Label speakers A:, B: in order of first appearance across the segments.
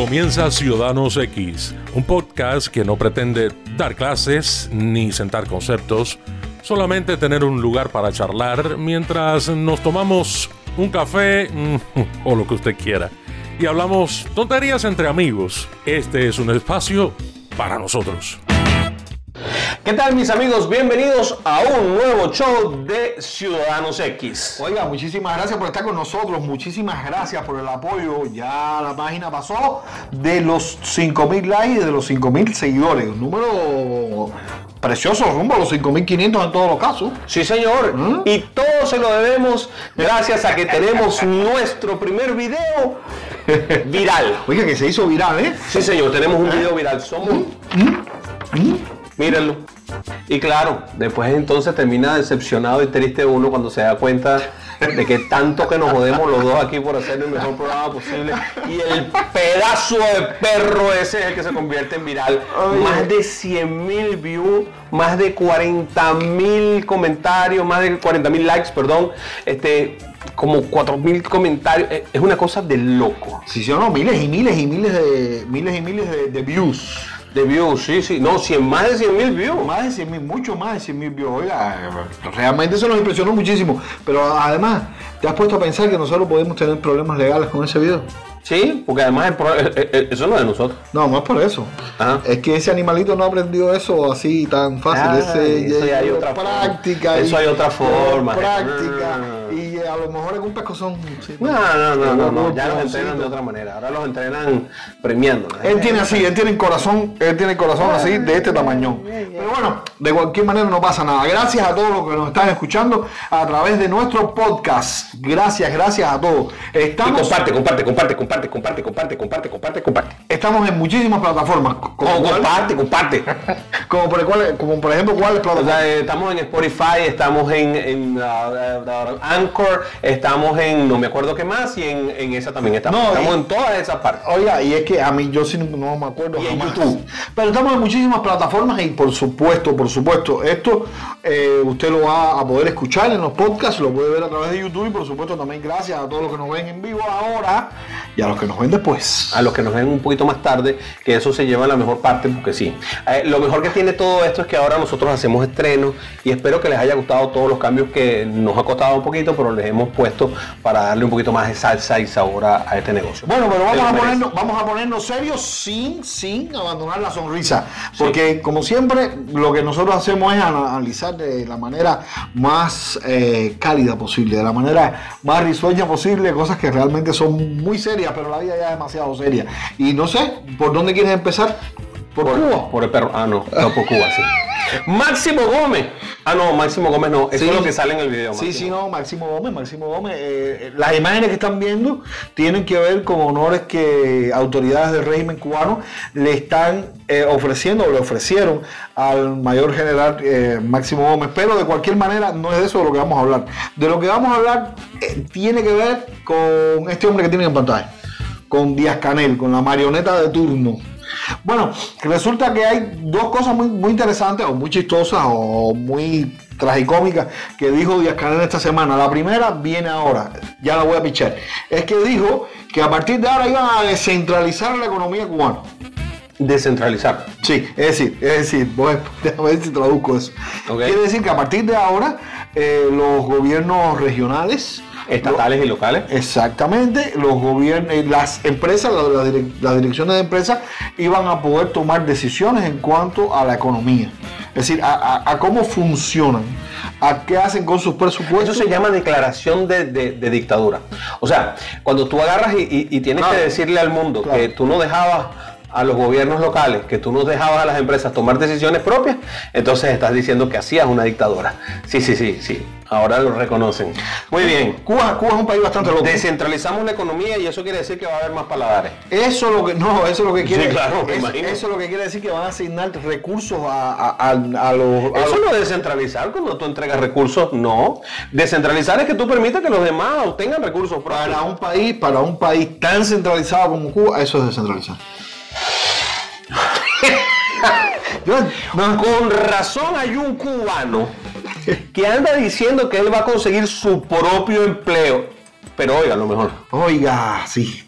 A: Comienza Ciudadanos X, un podcast que no pretende dar clases ni sentar conceptos, solamente tener un lugar para charlar mientras nos tomamos un café mm, o lo que usted quiera y hablamos tonterías entre amigos. Este es un espacio para nosotros.
B: ¿Qué tal mis amigos? Bienvenidos a un nuevo show de Ciudadanos X.
C: Oiga, muchísimas gracias por estar con nosotros, muchísimas gracias por el apoyo. Ya la página pasó de los 5.000 likes y de los 5.000 seguidores. Un número precioso, rumbo a los 5.500 en todos los casos.
B: Sí, señor.
C: ¿Mm?
B: Y todo se lo debemos gracias a que tenemos nuestro primer video viral.
C: Oiga, que se hizo viral, ¿eh?
B: Sí, señor, tenemos un video viral. Somos... Mírenlo. Y claro, después entonces termina decepcionado y triste uno cuando se da cuenta de que tanto que nos jodemos los dos aquí por hacer el mejor programa posible y el pedazo de perro ese es el que se convierte en viral. Más de 100 mil views, más de 40 mil comentarios, más de 40 mil likes, perdón, este, como 4 mil comentarios. Es- Es una cosa de loco.
C: Sí, sí, no, miles y miles y miles de miles y miles de, de views.
B: De views, sí, sí. No, 100, más de 100 mil views.
C: Más de 100 mil, mucho más de 100 mil views. Oiga, realmente eso nos impresionó muchísimo. Pero además, ¿te has puesto a pensar que nosotros podemos tener problemas legales con ese video?
B: Sí, porque además el eh, eh, eso no es de nosotros.
C: No, no es por eso.
B: Ajá.
C: Es que ese animalito no aprendió eso así tan fácil.
B: Ah,
C: ese
B: eso ya hay otra forma.
C: práctica.
B: Eso hay otra forma.
C: Práctica.
B: Ah.
C: Y a lo mejor en un pescozón. sí,
B: No, no, no, no, no, ya los entrenan de otra manera. Ahora los entrenan premiando.
C: Él tiene así, él tiene el corazón, él tiene el corazón así de este tamaño. Pero bueno, de cualquier manera no pasa nada. Gracias a todos los que nos están escuchando a través de nuestro podcast. Gracias, gracias a todos.
B: Y
C: Estamos,
B: comparte, comparte, comparte, comparte, comparte, comparte, comparte, comparte, comparte.
C: estamos en muchísimas plataformas. Como, cuál-
B: comparte, comparte.
C: como por, cuál- como por ejemplo, ¿cuáles
B: O
C: plataformas?
B: sea, eh, estamos en Spotify, estamos en, en, uh, uh, uh, Estamos en no me acuerdo qué más y en, en esa también estamos.
C: No,
B: estamos
C: y-
B: en todas esas partes.
C: Oiga, y es que a mí yo sí no me acuerdo
B: Y en. YouTube.
C: Pero estamos en muchísimas plataformas y por supuesto, por supuesto, esto eh, usted lo va a poder escuchar en los podcasts, lo puede ver a través de YouTube y por supuesto también gracias a todos los que nos ven en vivo ahora y a los que nos ven después.
B: a los que nos ven un poquito más tarde, que eso se lleva la mejor parte, porque sí. Eh, lo mejor que tiene todo esto es que ahora nosotros hacemos estrenos y espero que les haya gustado todos los cambios que nos ha costado un poquito, pero les hemos puesto para darle un poquito más de salsa y sabor a, a este negocio.
C: Bueno, pero vamos a, ponernos, vamos a ponernos serios sin, sin abandonar la sonrisa. Porque como siempre, lo que nosotros hacemos es analizar de la manera más eh, cálida posible, de la manera más risueña posible, cosas que realmente son muy serias, pero la vida ya es demasiado seria. Y no sé, ¿por dónde quieres empezar? ¿Por, Cuba?
B: Por el perro. Ah, no, no por Cuba, sí. Máximo Gómez. Ah, no, Máximo Gómez no. Eso
C: Sí.
B: es lo que sale en el video.
C: Sí,
B: Máximo.
C: sí, no, Máximo Gómez, Máximo Gómez. eh, eh, las imágenes que están viendo tienen que ver con honores que autoridades del régimen cubano le están eh, ofreciendo o le ofrecieron al mayor general eh, Máximo Gómez. Pero de cualquier manera no es de eso de lo que vamos a hablar. De lo que vamos a hablar tiene que ver con este hombre que tienen en pantalla, con Díaz Canel, con la marioneta de turno. Bueno, resulta que hay dos cosas muy, muy interesantes o muy chistosas o muy tragicómicas que dijo Díaz Canel esta semana. La primera viene ahora, ya la voy a pichar. Es que dijo que a partir de ahora iban a descentralizar la economía cubana.
B: Descentralizar.
C: Sí, es decir, es decir, voy, déjame ver si traduzco eso.
B: Ok.
C: Quiere decir que a partir de ahora eh, los gobiernos regionales,
B: Estatales y locales.
C: Exactamente, los gobiernos, eh, las empresas, la- la direc- las direcciones de empresas iban a poder tomar decisiones en cuanto a la economía. Es decir, a, a- a cómo funcionan, a qué hacen con sus presupuestos.
B: Eso se llama declaración de, de- de dictadura. O sea, cuando tú agarras y, y- y tienes
C: Claro.
B: que decirle al mundo
C: Claro.
B: que tú no dejabas a los gobiernos locales, que tú no dejabas a las empresas tomar decisiones propias, entonces estás diciendo que hacías una dictadura. Sí, sí, sí, sí. Ahora lo reconocen. Muy bien.
C: Cuba, Cuba es un país bastante loco.
B: Descentralizamos la economía y eso quiere decir que va a haber más paladares.
C: Eso es lo que no, eso es lo que quiere.
B: Sí, claro, me
C: eso, es lo que quiere decir que van a asignar recursos a, a- a- a los.
B: Eso
C: los-
B: no es descentralizar cuando tú entregas recursos, no. Descentralizar es que tú permites que los demás obtengan recursos propios.
C: para un país, para un país tan centralizado como Cuba, eso es descentralizar. Yo- no,
B: Con razón hay un cubano que anda diciendo que él va a conseguir su propio empleo. Pero oiga, lo mejor.
C: Oiga, sí.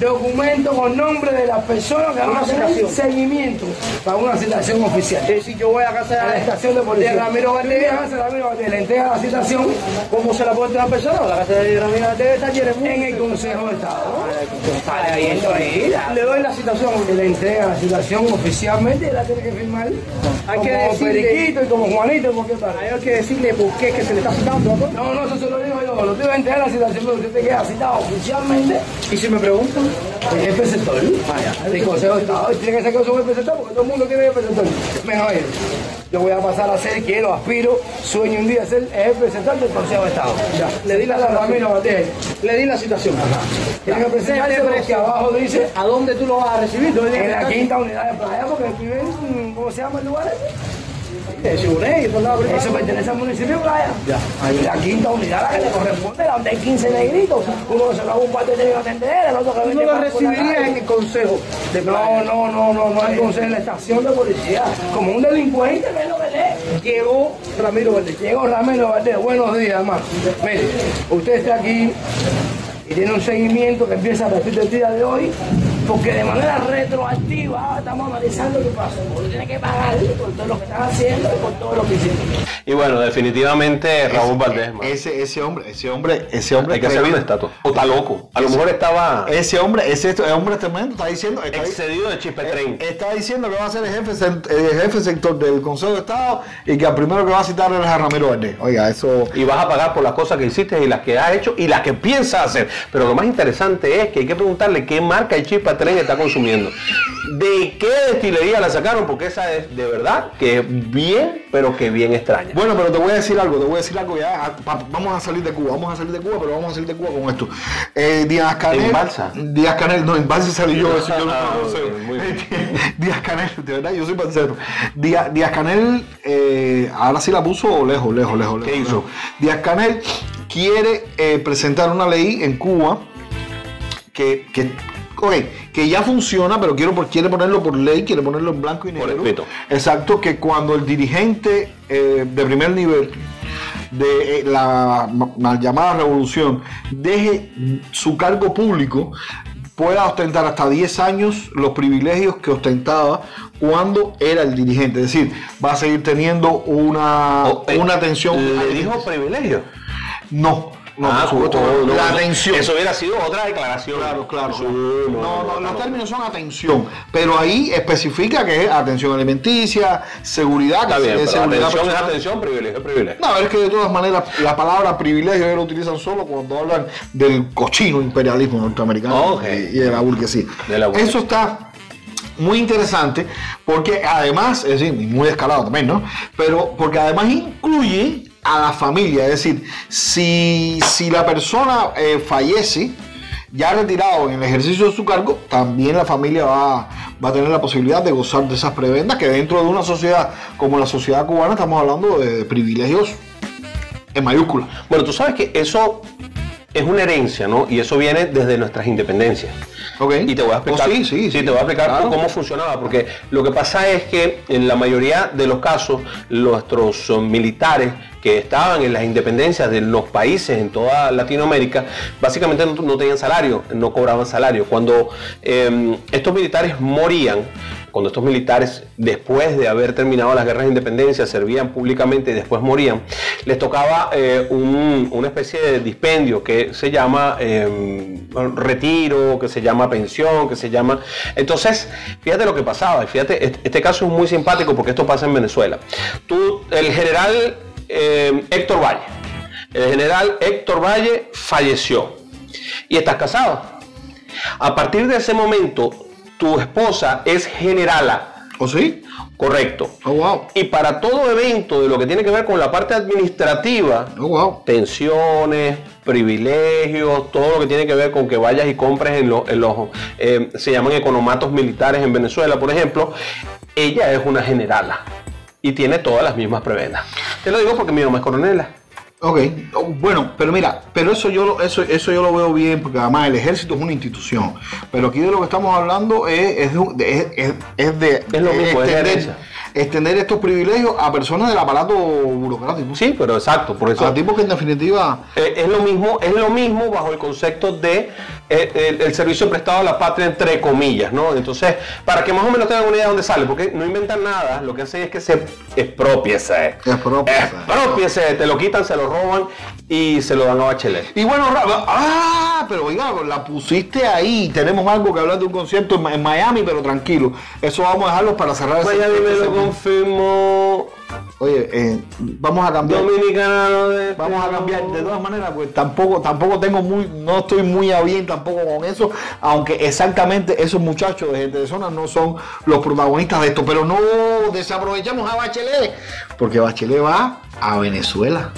D: Documento con nombre de las personas que van a hacer seguimiento para una citación oficial.
E: Es decir, yo voy a casa
D: A la
E: de,
D: estación de policía.
E: de Ramiro Valdés.
D: le entrega la citación
E: ¿Cómo se la puede entregar a una persona? La casa de Ramiro Valdés de
D: en el Consejo de Estado.
E: Le doy la citación.
D: Le entrega la citación oficialmente y la tiene que firmar.
E: Hay que decirle-
D: Periquito y como Juanito, porque
E: hay que decirle por qué es que se le está citando. ¿no?
D: No, no, eso se lo digo yo. Lo tengo que entregar la citación, pero usted te queda citado oficialmente.
E: Y si me preguntan,
D: El jefe sector, el Consejo de Estado, tiene que ser que es un jefe sector, porque todo el mundo tiene sector. Mejor yo. Voy a pasar a ser, quiero, aspiro, sueño un día ser el sector del Consejo de Estado. Ya,
E: le di la
D: Está Ramiro Valdés.
E: le di la citación.
D: Tiene que presentarse abajo dice
E: ¿A dónde tú lo vas a recibir? ¿Dónde
D: en la quinta unidad de playa, porque aquí ven, ¿cómo se llama el lugar? ese? Eso pertenece al municipio de Playa. Ahí la quinta unidad, la que le corresponde, la donde hay 15 negritos. Uno se lo hago un parte tiene que atender, el otro que
E: Tú
D: vende
E: no lo recibirías en el consejo de
D: No, no, no, no, no, entonces en la estación de policía, como un delincuente, que es lo que.
E: Llegó Ramiro Valdés.
D: Llegó Ramiro Valdés, buenos días, hermano. Mire, usted está aquí y tiene un seguimiento que empieza a partir del día de hoy, porque de manera retroactiva ahora estamos analizando qué pasó. Usted tiene que pagarle por todo lo que están haciendo y por todo lo que hicieron.
B: Y bueno, definitivamente Raúl Valdés, man.
C: Ese, ese hombre, ese hombre, ese hombre.
B: hay que hacerle una estatua. O está loco. A lo mejor estaba
C: Ese hombre, ese hombre tremendo, está diciendo. Está,
B: excedido de chispetren.
C: está diciendo que va a ser el jefe, el jefe sector del Consejo de Estado y que al primero que va a citar es a Ramiro Valdés. Oiga, eso.
B: y vas a pagar por las cosas que hiciste y las que has hecho y las que piensas hacer. Pero lo más interesante es que hay que preguntarle qué marca el chispa tren está consumiendo. ¿De qué destilería la sacaron? Porque esa es de verdad que es bien, pero que bien extraña.
C: Bueno, pero te voy a decir algo, te voy a decir algo ya. a- pa- Vamos a salir de Cuba, vamos a salir de Cuba, pero vamos a salir de Cuba con esto. Eh, Díaz Canel.
B: ¿En balsa?
C: Díaz Canel, no, en balsa salí yo, eso yo no
B: Ah,
C: lo. Díaz Canel, de verdad, yo soy balsero. Díaz, Díaz Canel, eh, ahora sí la puso lejos, lejos, lejos.
B: ¿Qué
C: lejos,
B: hizo?
C: Díaz Canel quiere eh, presentar una ley en Cuba que, que, ok, que ya funciona, pero quiero, quiere ponerlo por ley, quiere ponerlo en blanco y
B: Por
C: negro.
B: escrito.
C: Exacto, que cuando el dirigente eh, de primer nivel de eh, la ma- mal llamada revolución deje su cargo público, pueda ostentar hasta 10 años los privilegios que ostentaba cuando era el dirigente. Es decir, va a seguir teniendo una,
B: O, eh,
C: una atención.
B: ¿Le dijo privilegio?
C: No, no,
B: Ah,
C: supuesto,
B: no, no,
C: la atención.
B: Eso hubiera sido otra declaración.
C: Claro, claro.
B: Sí,
C: no, no, los términos son atención, pero ahí especifica que es atención alimenticia, seguridad,
B: Está
C: que
B: bien,
C: es
B: pero
C: seguridad
B: atención es atención, privilegio es privilegio.
C: No, es que de todas maneras la palabra privilegio ellos lo utilizan solo cuando hablan del cochino imperialismo norteamericano
B: Ok.
C: y, de la burguesía.
B: De la burguesía.
C: Eso está muy interesante porque además, es decir, muy escalado también, ¿no? Pero porque además incluye a la familia, es decir, si, si la persona eh, fallece, ya retirado en el ejercicio de su cargo, también la familia va, va a tener la posibilidad de gozar de esas prebendas que dentro de una sociedad como la sociedad cubana estamos hablando de privilegios en mayúsculas.
B: Bueno, tú sabes que eso es una herencia, ¿no? Y eso viene desde nuestras independencias.
C: ¿Ok?
B: Y te voy a explicar,
C: Oh, sí, sí, sí.
B: te voy a explicar
C: Claro.
B: cómo funcionaba, porque lo que pasa es que en la mayoría de los casos, nuestros eh, militares que estaban en las independencias de los países en toda Latinoamérica, básicamente no, no tenían salario, no cobraban salario. Cuando eh, estos militares morían, cuando estos militares, después de haber terminado las guerras de independencia, servían públicamente y después morían, les tocaba eh, un- una especie de dispendio que se llama eh, retiro, que se llama pensión, que se llama... Entonces, fíjate lo que pasaba, fíjate, este, este caso es muy simpático porque esto pasa en Venezuela. Tú, el general eh, Héctor Valle, el general Héctor Valle falleció y estás casado. A partir de ese momento, tu esposa es generala,
C: ¿O sí?
B: correcto.
C: Oh, wow.
B: Y para todo evento de lo que tiene que ver con la parte administrativa,
C: Oh, wow.
B: tensiones, privilegios, todo lo que tiene que ver con que vayas y compres en, los- en los, eh, se llaman economatos militares en Venezuela, por ejemplo, ella es una generala y tiene todas las mismas prebendas. Te lo digo porque mi mamá es coronela.
C: Ok, Oh, bueno, pero mira, pero eso yo, lo- eso, eso yo lo veo bien, porque además el ejército es una institución. Pero aquí de lo que estamos hablando es, es de, es- es- de
B: Es lo mismo,
C: extender estos privilegios a personas del aparato burocrático.
B: Sí, pero exacto, por eso
C: A tipos que en definitiva
B: Eh, es lo mismo, es lo mismo bajo el concepto de eh, el, el servicio prestado a la patria entre comillas, ¿no? Entonces, para que más o menos tengan una idea de dónde sale, porque no inventan nada, lo que hacen es que se expropiese.
C: Expropiese.
B: Expropiese, te lo quitan, se lo roban y se lo dan a Bachelet.
C: Y bueno, ah, pero oiga, la pusiste ahí. Tenemos algo que hablar de un concierto en, Miami, pero tranquilo. Eso vamos a dejarlo para cerrar ese-
B: Miami me
C: ese
B: lo confirmó.
C: Oye, eh, vamos a cambiar.
B: Dominicana no de-
C: Vamos a cambiar de todas maneras, pues tampoco, tampoco tengo muy, no estoy muy a bien tampoco con eso, aunque exactamente esos muchachos de gente de zona no son los protagonistas de esto, pero no desaprovechamos a Bachelet, porque Bachelet va a Venezuela.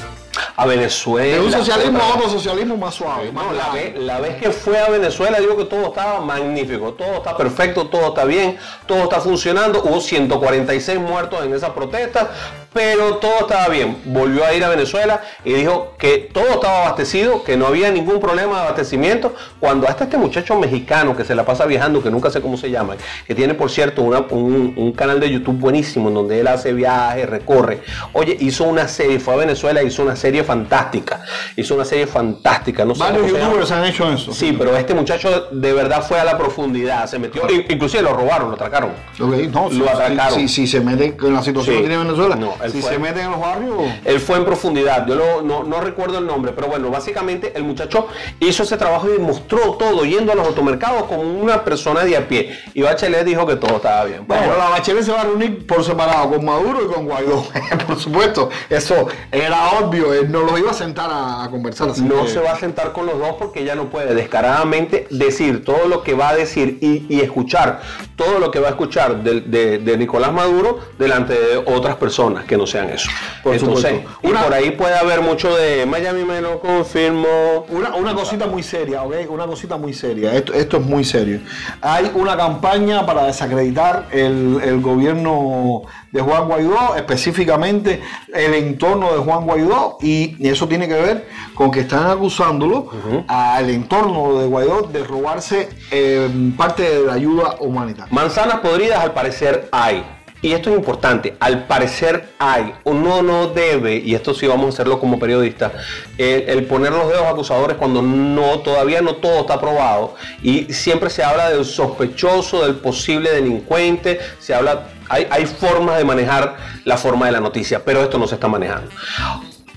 B: A Venezuela.
C: De un socialismo a otro socialismo más suave. más
B: No, la, vez, la vez que fue a Venezuela, digo que todo estaba magnífico, todo está perfecto, todo está bien, todo está funcionando. Hubo 146 muertos en esas protestas, pero todo estaba bien. Volvió a ir a Venezuela y dijo que todo estaba abastecido, que no había ningún problema de abastecimiento. Cuando hasta este muchacho mexicano que se la pasa viajando, que nunca sé cómo se llama, que tiene por cierto una- un, un canal de YouTube buenísimo en donde él hace viajes, recorre. Oye, hizo una serie, fue a Venezuela, hizo una serie fantástica. Hizo una serie fantástica. No sé
C: Varios youtubers han hecho eso.
B: Sí, pero este muchacho de verdad fue a la profundidad, se metió, in- inclusive lo robaron, lo atracaron.
C: Ok, no, si,
B: Lo atracaron.
C: si, si- si se mete en la situación
B: Sí.
C: que tiene Venezuela,
B: No, él
C: si
B: fue-
C: se mete en los barrios,
B: Él fue en profundidad, yo lo- no, no recuerdo el nombre, pero bueno, básicamente el muchacho hizo ese trabajo y mostró todo, yendo a los automercados como una persona de a pie. Y Bachelet dijo que todo estaba bien.
C: Bueno,
B: Bueno,
C: la Bachelet se va a reunir por separado con Maduro y con Guaidó. por supuesto, eso era obvio. Él no los iba a sentar a, a conversar así.
B: no
C: que-
B: se va a sentar con los dos porque ella no puede descaradamente decir todo lo que va a decir y, y escuchar todo lo que va a escuchar de, de- de Nicolás Maduro delante de otras personas que no sean eso.
C: Por
B: Entonces,
C: supuesto.
B: y por ahí puede haber mucho de Miami me lo confirmó.
C: Una, una cosita muy seria, ¿ok? Una cosita muy seria. Esto, esto es muy serio. Hay una campaña para desacreditar el, el gobierno de Juan Guaidó, específicamente el entorno de Juan Guaidó, y eso tiene que ver con que están acusándolo al entorno de Guaidó de robarse eh, parte de la ayuda humanitaria.
B: Manzanas podridas al parecer hay. Y esto es importante, al parecer hay, uno no debe, y esto sí vamos a hacerlo como periodistas, el, el poner los dedos acusadores cuando no, todavía no todo está probado, y siempre se habla del sospechoso, del posible delincuente, se habla, hay, hay formas de manejar la forma de la noticia, pero esto no se está manejando.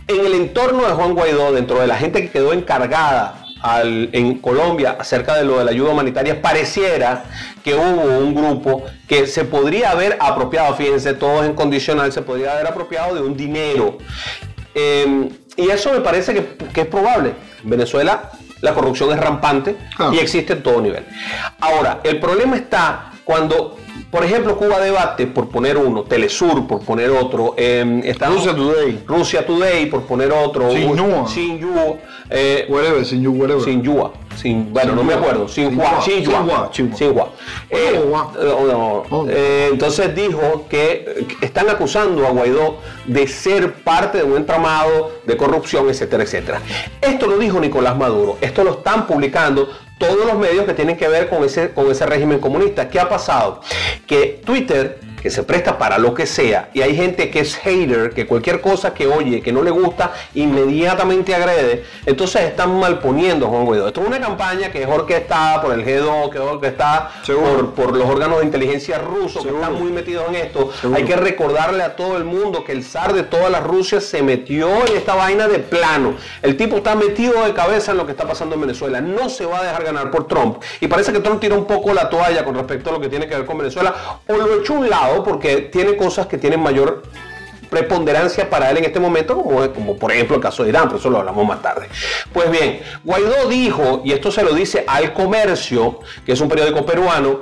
B: En el entorno de Juan Guaidó, dentro de la gente que quedó encargada al- en Colombia acerca de lo de la ayuda humanitaria, pareciera que hubo un grupo que se podría haber apropiado, fíjense, todos en condicional, se podría haber apropiado de un dinero. Eh, y eso me parece que, que es probable. En Venezuela la corrupción es rampante
C: Ah.
B: y existe en todo nivel. Ahora, el problema está cuando, por ejemplo, Cuba Debate, por poner uno, Telesur, por poner otro, eh,
C: Rusia Today.
B: Rusia Today, por poner otro,
C: Xinhua.
B: Xinhua, eh,
C: Whatever, sin you, whatever.
B: Xinhua, Xin- bueno, no me acuerdo, Xinhua. eh, no,
C: Oh.
B: eh, entonces dijo que están acusando a Guaidó de ser parte de un entramado de corrupción, etcétera, etcétera. Esto lo dijo Nicolás Maduro, esto lo están publicando todos los medios que tienen que ver con ese, con ese régimen comunista. ¿Qué ha pasado? Que Twitter que se presta para lo que sea, y hay gente que es hater, que cualquier cosa que oye, que no le gusta, inmediatamente agrede, entonces están malponiendo a Juan Guaidó. Esto es una campaña que es orquestada por el G2, que es orquestada por, por los órganos de inteligencia rusos, que están muy metidos en esto.
C: Seguro.
B: Hay que recordarle a todo el mundo que el zar de toda la Rusia se metió en esta vaina de plano. El tipo está metido de cabeza en lo que está pasando en Venezuela. No se va a dejar ganar por Trump. Y parece que Trump tira un poco la toalla con respecto a lo que tiene que ver con Venezuela. O lo echó a un lado porque tiene cosas que tienen mayor preponderancia para él en este momento, como, por ejemplo el caso de Irán, pero eso lo hablamos más tarde. Pues bien, Guaidó dijo, y esto se lo dice al comercio, que es un periódico peruano,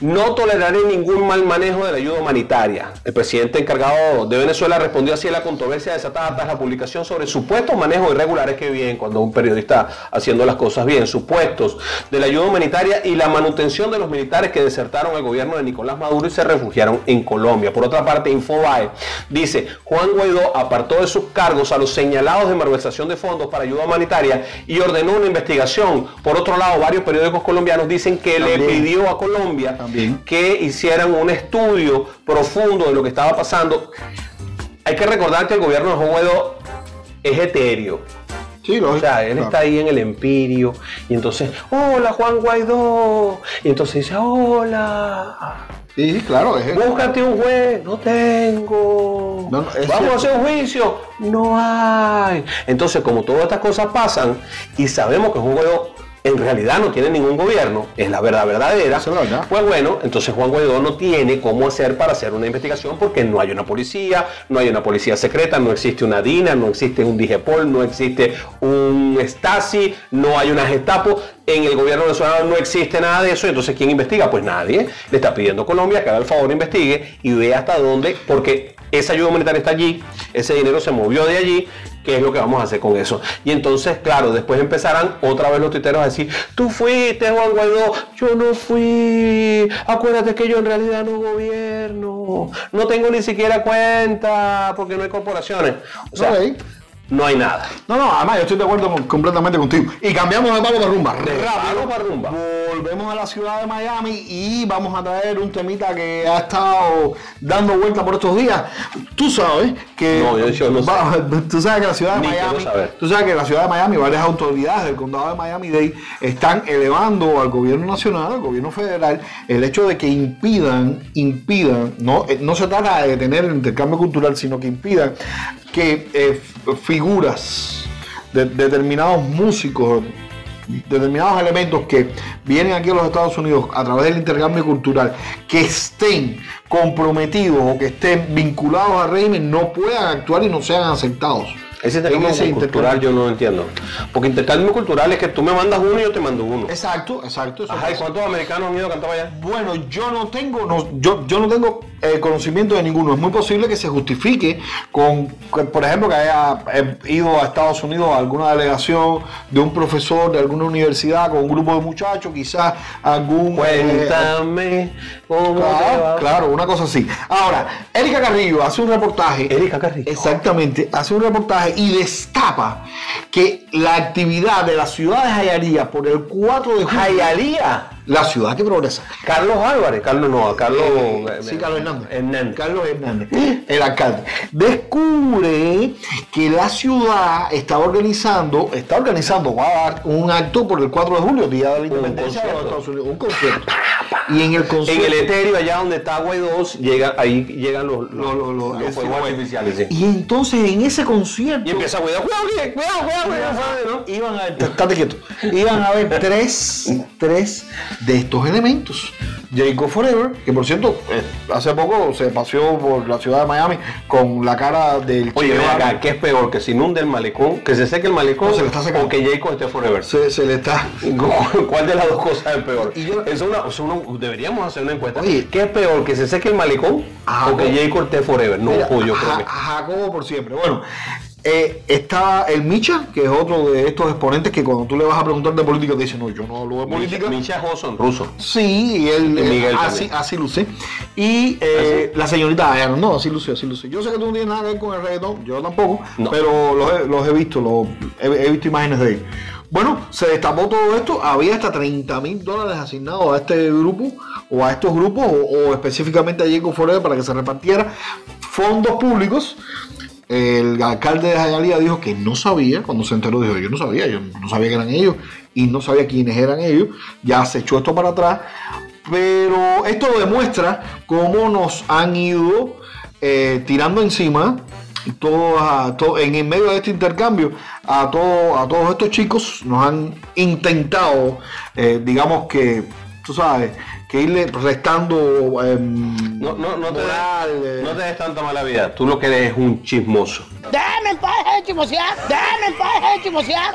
B: no toleraré ningún mal manejo de la ayuda humanitaria. El presidente encargado de Venezuela respondió así a la controversia desatada tras la publicación sobre supuestos manejos irregulares que bien cuando un periodista haciendo las cosas bien, supuestos de la ayuda humanitaria y la manutención de los militares que desertaron el gobierno de Nicolás Maduro y se refugiaron en Colombia. Por otra parte, Infobae dice, Juan Guaidó apartó de sus cargos a los señalados de malversación de fondos para ayuda humanitaria y ordenó una investigación. Por otro lado, varios periódicos colombianos dicen que le pidió a Colombia
C: También.
B: que hicieran un estudio profundo de lo que estaba pasando. Hay que recordar que el gobierno de Juan Guaidó es etéreo.
C: Sí,
B: O sea, él
C: claro.
B: está ahí en el empirio y entonces, hola Juan Guaidó. Y entonces dice, hola.
C: Sí, claro, es
B: Búscate un juez, no tengo.
C: No, no, es
B: Vamos
C: cierto.
B: a hacer un juicio, no hay. Entonces, como todas estas cosas pasan y sabemos que Juan Guaidó en realidad no tiene ningún gobierno, es la verdad verdadera,
C: es la verdad.
B: pues bueno, entonces Juan Guaidó no tiene cómo hacer para hacer una investigación porque no hay una policía, no hay una policía secreta, no existe una DINA, no existe un DIGEPOL, no existe un Stasi, no hay una Gestapo. En el gobierno venezolano no existe nada de eso, entonces ¿quién investiga? Pues nadie. Le está pidiendo a Colombia que haga el favor, investigue y vea hasta dónde, porque esa ayuda humanitaria está allí, ese dinero se movió de allí, ¿qué es lo que vamos a hacer con eso? Y entonces, claro, después empezarán otra vez los tuiteros a decir, tú fuiste Juan Guaidó, yo no fui, acuérdate que yo en realidad no gobierno, no tengo ni siquiera cuenta, porque no hay corporaciones. O sea,
C: Ok.
B: No hay nada.
C: No, no, además yo estoy de acuerdo con- completamente contigo. Y cambiamos de palo de rumba.
B: De para rumba.
C: Volvemos a la ciudad de Miami y vamos a traer un temita que ha estado dando vuelta por estos días. Tú sabes que.
B: No, yo- yo no sé.
C: Tú sabes que la ciudad de
B: Ni quiero
C: Miami.
B: saber.
C: Tú sabes que la ciudad de Miami, varias autoridades del condado de Miami-Dade están elevando al gobierno nacional, al gobierno federal, el hecho de que impidan, impidan, no, eh, no se trata de detener el intercambio cultural, sino que impidan que eh, figuras de determinados músicos, determinados elementos que vienen aquí a los Estados Unidos a través del intercambio cultural, que estén comprometidos o que estén vinculados al régimen, no puedan actuar y no sean aceptados.
B: Ese intercambio cultural yo no entiendo. Porque intercambio cultural es que tú me mandas uno y yo te mando uno.
C: Exacto, exacto. eso
B: Ajá, ¿y
C: es.
B: cuántos americanos han ido a cantar allá?
C: Bueno, yo no tengo, no, yo, yo no tengo eh, conocimiento de ninguno. Es muy posible que se justifique con, con, por ejemplo, que haya eh, ido a Estados Unidos a alguna delegación de un profesor de alguna universidad con un grupo de muchachos, quizás algún... eh,
B: Cuéntame te
C: Claro,
B: va.
C: claro, una cosa así. Ahora, Erika Carrillo hace un reportaje.
B: Erika Carrillo.
C: Exactamente, hace un reportaje y destapa que la actividad de la ciudad de Jayalía por el 4 de julio. La ciudad que progresa.
B: Carlos Álvarez. Carlos no, Carlos.
C: Eh, sí, Carlos Hernández.
B: Hernández.
C: Carlos Hernández, el alcalde. Descubre que la ciudad está organizando, está organizando, va a dar un acto por el 4 de julio, Día de la Independencia de los. Estados Unidos, un concierto. Y en el
B: En
C: concierto.
B: el etéreo, allá donde está Guaidó, llega, ahí llegan los, los,
C: Lo- lo- lo-
B: los
C: el
B: fuegos artificiales. sí.
C: Y entonces en ese concierto.
B: Y empieza Guaidó. Cuidado, cuidado, cuidado, cuidado, ¿no?
C: Iban a, estate quieto. Iban a haber tres, tres de estos elementos. Jacob Forever, que por cierto, eh, hace poco se paseó por la ciudad de Miami con la cara del
B: Oye,
C: Che
B: ven
C: Guevara.
B: acá, ¿qué es peor? ¿Que se inunde el malecón? ¿Que se seque el malecón?
C: No, se le está secando.
B: ¿O que Jacob esté forever?
C: Se, se le está.
B: ¿Cuál de las dos cosas es peor?
C: Y yo-
B: es una- eso uno- deberíamos hacer una encuesta.
C: Oye.
B: ¿Qué es peor? ¿Que se seque el malecón?
C: Ajá,
B: ¿O que
C: ¿cómo?
B: Jacob esté forever? No,
C: Mira,
B: pues yo creo que.
C: a Jacobo por siempre. Bueno, eh, está el Micha, que es otro de estos exponentes que cuando tú le vas a preguntar de política te dice, no, yo no hablo de política.
B: Micha Joson, ruso.
C: Sí, y él
B: Y
C: eh, así, así luce. Y eh, la señorita Diana, no, así luce, así luce. Yo sé que tú no tienes nada que ver con el reggaetón, yo tampoco,
B: No.
C: pero los he, los he visto, los, he, he visto imágenes de él. Bueno, se destapó todo esto, había hasta 30 mil dólares asignados a este grupo o a estos grupos o, o específicamente a Jacob Forever para que se repartiera fondos públicos. El alcalde de Jayalía dijo que no sabía, cuando se enteró dijo, yo no sabía, yo no sabía que eran ellos y no sabía quiénes eran ellos, ya se echó esto para atrás, pero esto demuestra cómo nos han ido eh, tirando encima todo, en medio de este intercambio a, todo, a todos estos chicos nos han intentado eh, digamos que tú sabes que irle restando em,
B: No, no, no, te
C: moral, eh.
B: des, no te des tanta mala vida. Tú lo que eres es un chismoso.
F: Déjame en paz, eh, chismosear. Déjame en paz, eh, chismosear.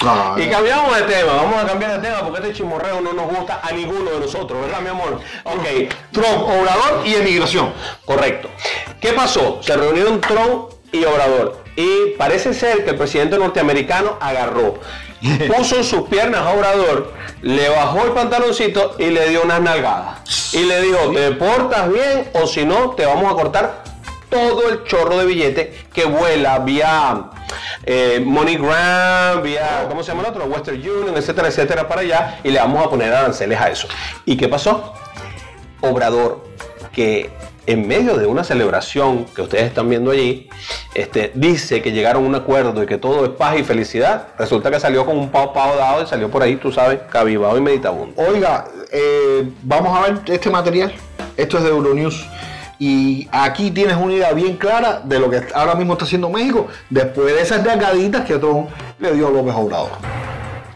C: ah,
B: Y cambiamos de tema, vamos a cambiar de tema porque este chismorreo no nos gusta a ninguno de nosotros, ¿verdad, mi amor? Ok,
C: Trump, Obrador y emigración
B: correcto. ¿Qué pasó? Se reunieron Trump y Obrador. Y parece ser que el presidente norteamericano agarró, puso sus piernas a Obrador, le bajó el pantaloncito y le dio unas nalgadas. Y le dijo, te portas bien o si no, te vamos a cortar todo el chorro de billete que vuela vía eh, MoneyGram, vía, ¿cómo se llama el otro? Western Union, etcétera, etcétera, para allá, y le vamos a poner aranceles a eso. ¿Y qué pasó? Obrador, que en medio de una celebración que ustedes están viendo allí, este, dice que llegaron a un acuerdo y que todo es paz y felicidad, resulta que salió con un pao pao dado y salió por ahí, tú sabes, cabibado y meditabundo.
C: Oiga, eh, vamos a ver este material. Esto es de Euronews. Y aquí tienes una idea bien clara de lo que ahora mismo está haciendo México después de esas delgaditas que Trump le dio a López Obrador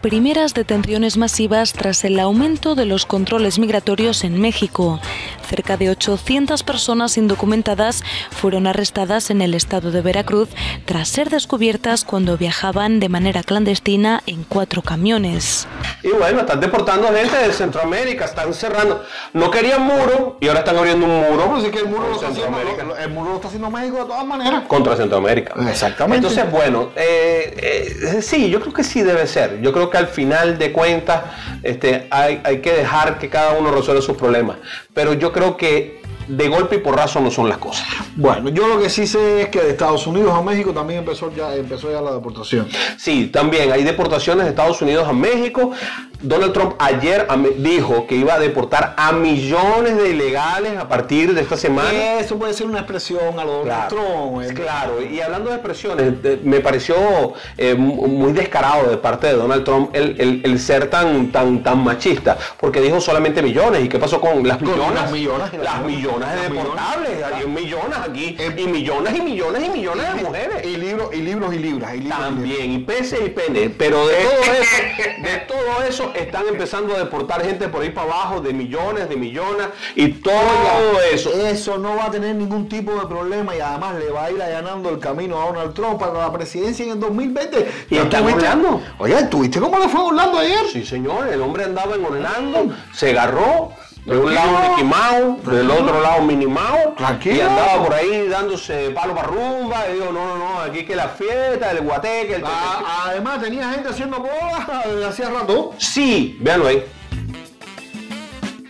G: primeras detenciones masivas tras el aumento de los controles migratorios en México. Cerca de 800 personas indocumentadas fueron arrestadas en el estado de Veracruz tras ser descubiertas cuando viajaban de manera clandestina en cuatro camiones.
B: Y bueno, están deportando gente de Centroamérica, están cerrando. No querían muro y ahora están abriendo un muro.
C: Pues que el muro, lo está haciendo, el muro lo está haciendo México de todas maneras.
B: Contra Centroamérica.
C: Exactamente.
B: Entonces, bueno, eh, eh, sí, yo creo que sí debe ser. Yo creo que al final de cuentas este, hay, hay que dejar que cada uno resuelva sus problemas. Pero yo creo que de golpe y porrazo no son las cosas.
C: Bueno, yo lo que sí sé es que de Estados Unidos a México también empezó ya, empezó ya la deportación.
B: Sí, también hay deportaciones de Estados Unidos a México. Donald Trump ayer dijo que iba a deportar a millones de ilegales a partir de esta semana.
C: Eso puede ser una expresión a lo Donald Trump.
B: Eh. Claro, y hablando de expresiones, me pareció eh, muy descarado de parte de Donald Trump el, ser tan, tan, tan machista, porque dijo solamente millones. ¿Y qué pasó con las millones?
C: Las millones.
B: Las millones de deportables. Hay millones aquí. y millones y millones y millones de mujeres.
C: Y libros y libros y libras.
B: También, y peces y penes. Pero de todo eso, de todo eso están empezando a deportar gente por ahí para abajo de millones, de millones y todo eso.
C: Eso no va a tener ningún tipo de problema y además le va a ir allanando el camino a Donald Trump para la presidencia en el 2020.
B: ¿Y están Orlando?
C: Oye, ¿tuviste cómo le fue Orlando ayer?
B: Sí, señor, el hombre andaba en Orlando, se agarró, de un lado Mickey Mouse, del otro lado.
C: Tranquilo.
B: Y andaba por ahí dándose palo para rumba. Y digo, no, no, no, aquí que la fiesta, el guateque, el
C: ah, Además tenía gente haciendo desde hacía rato.
B: Sí, véanlo ahí.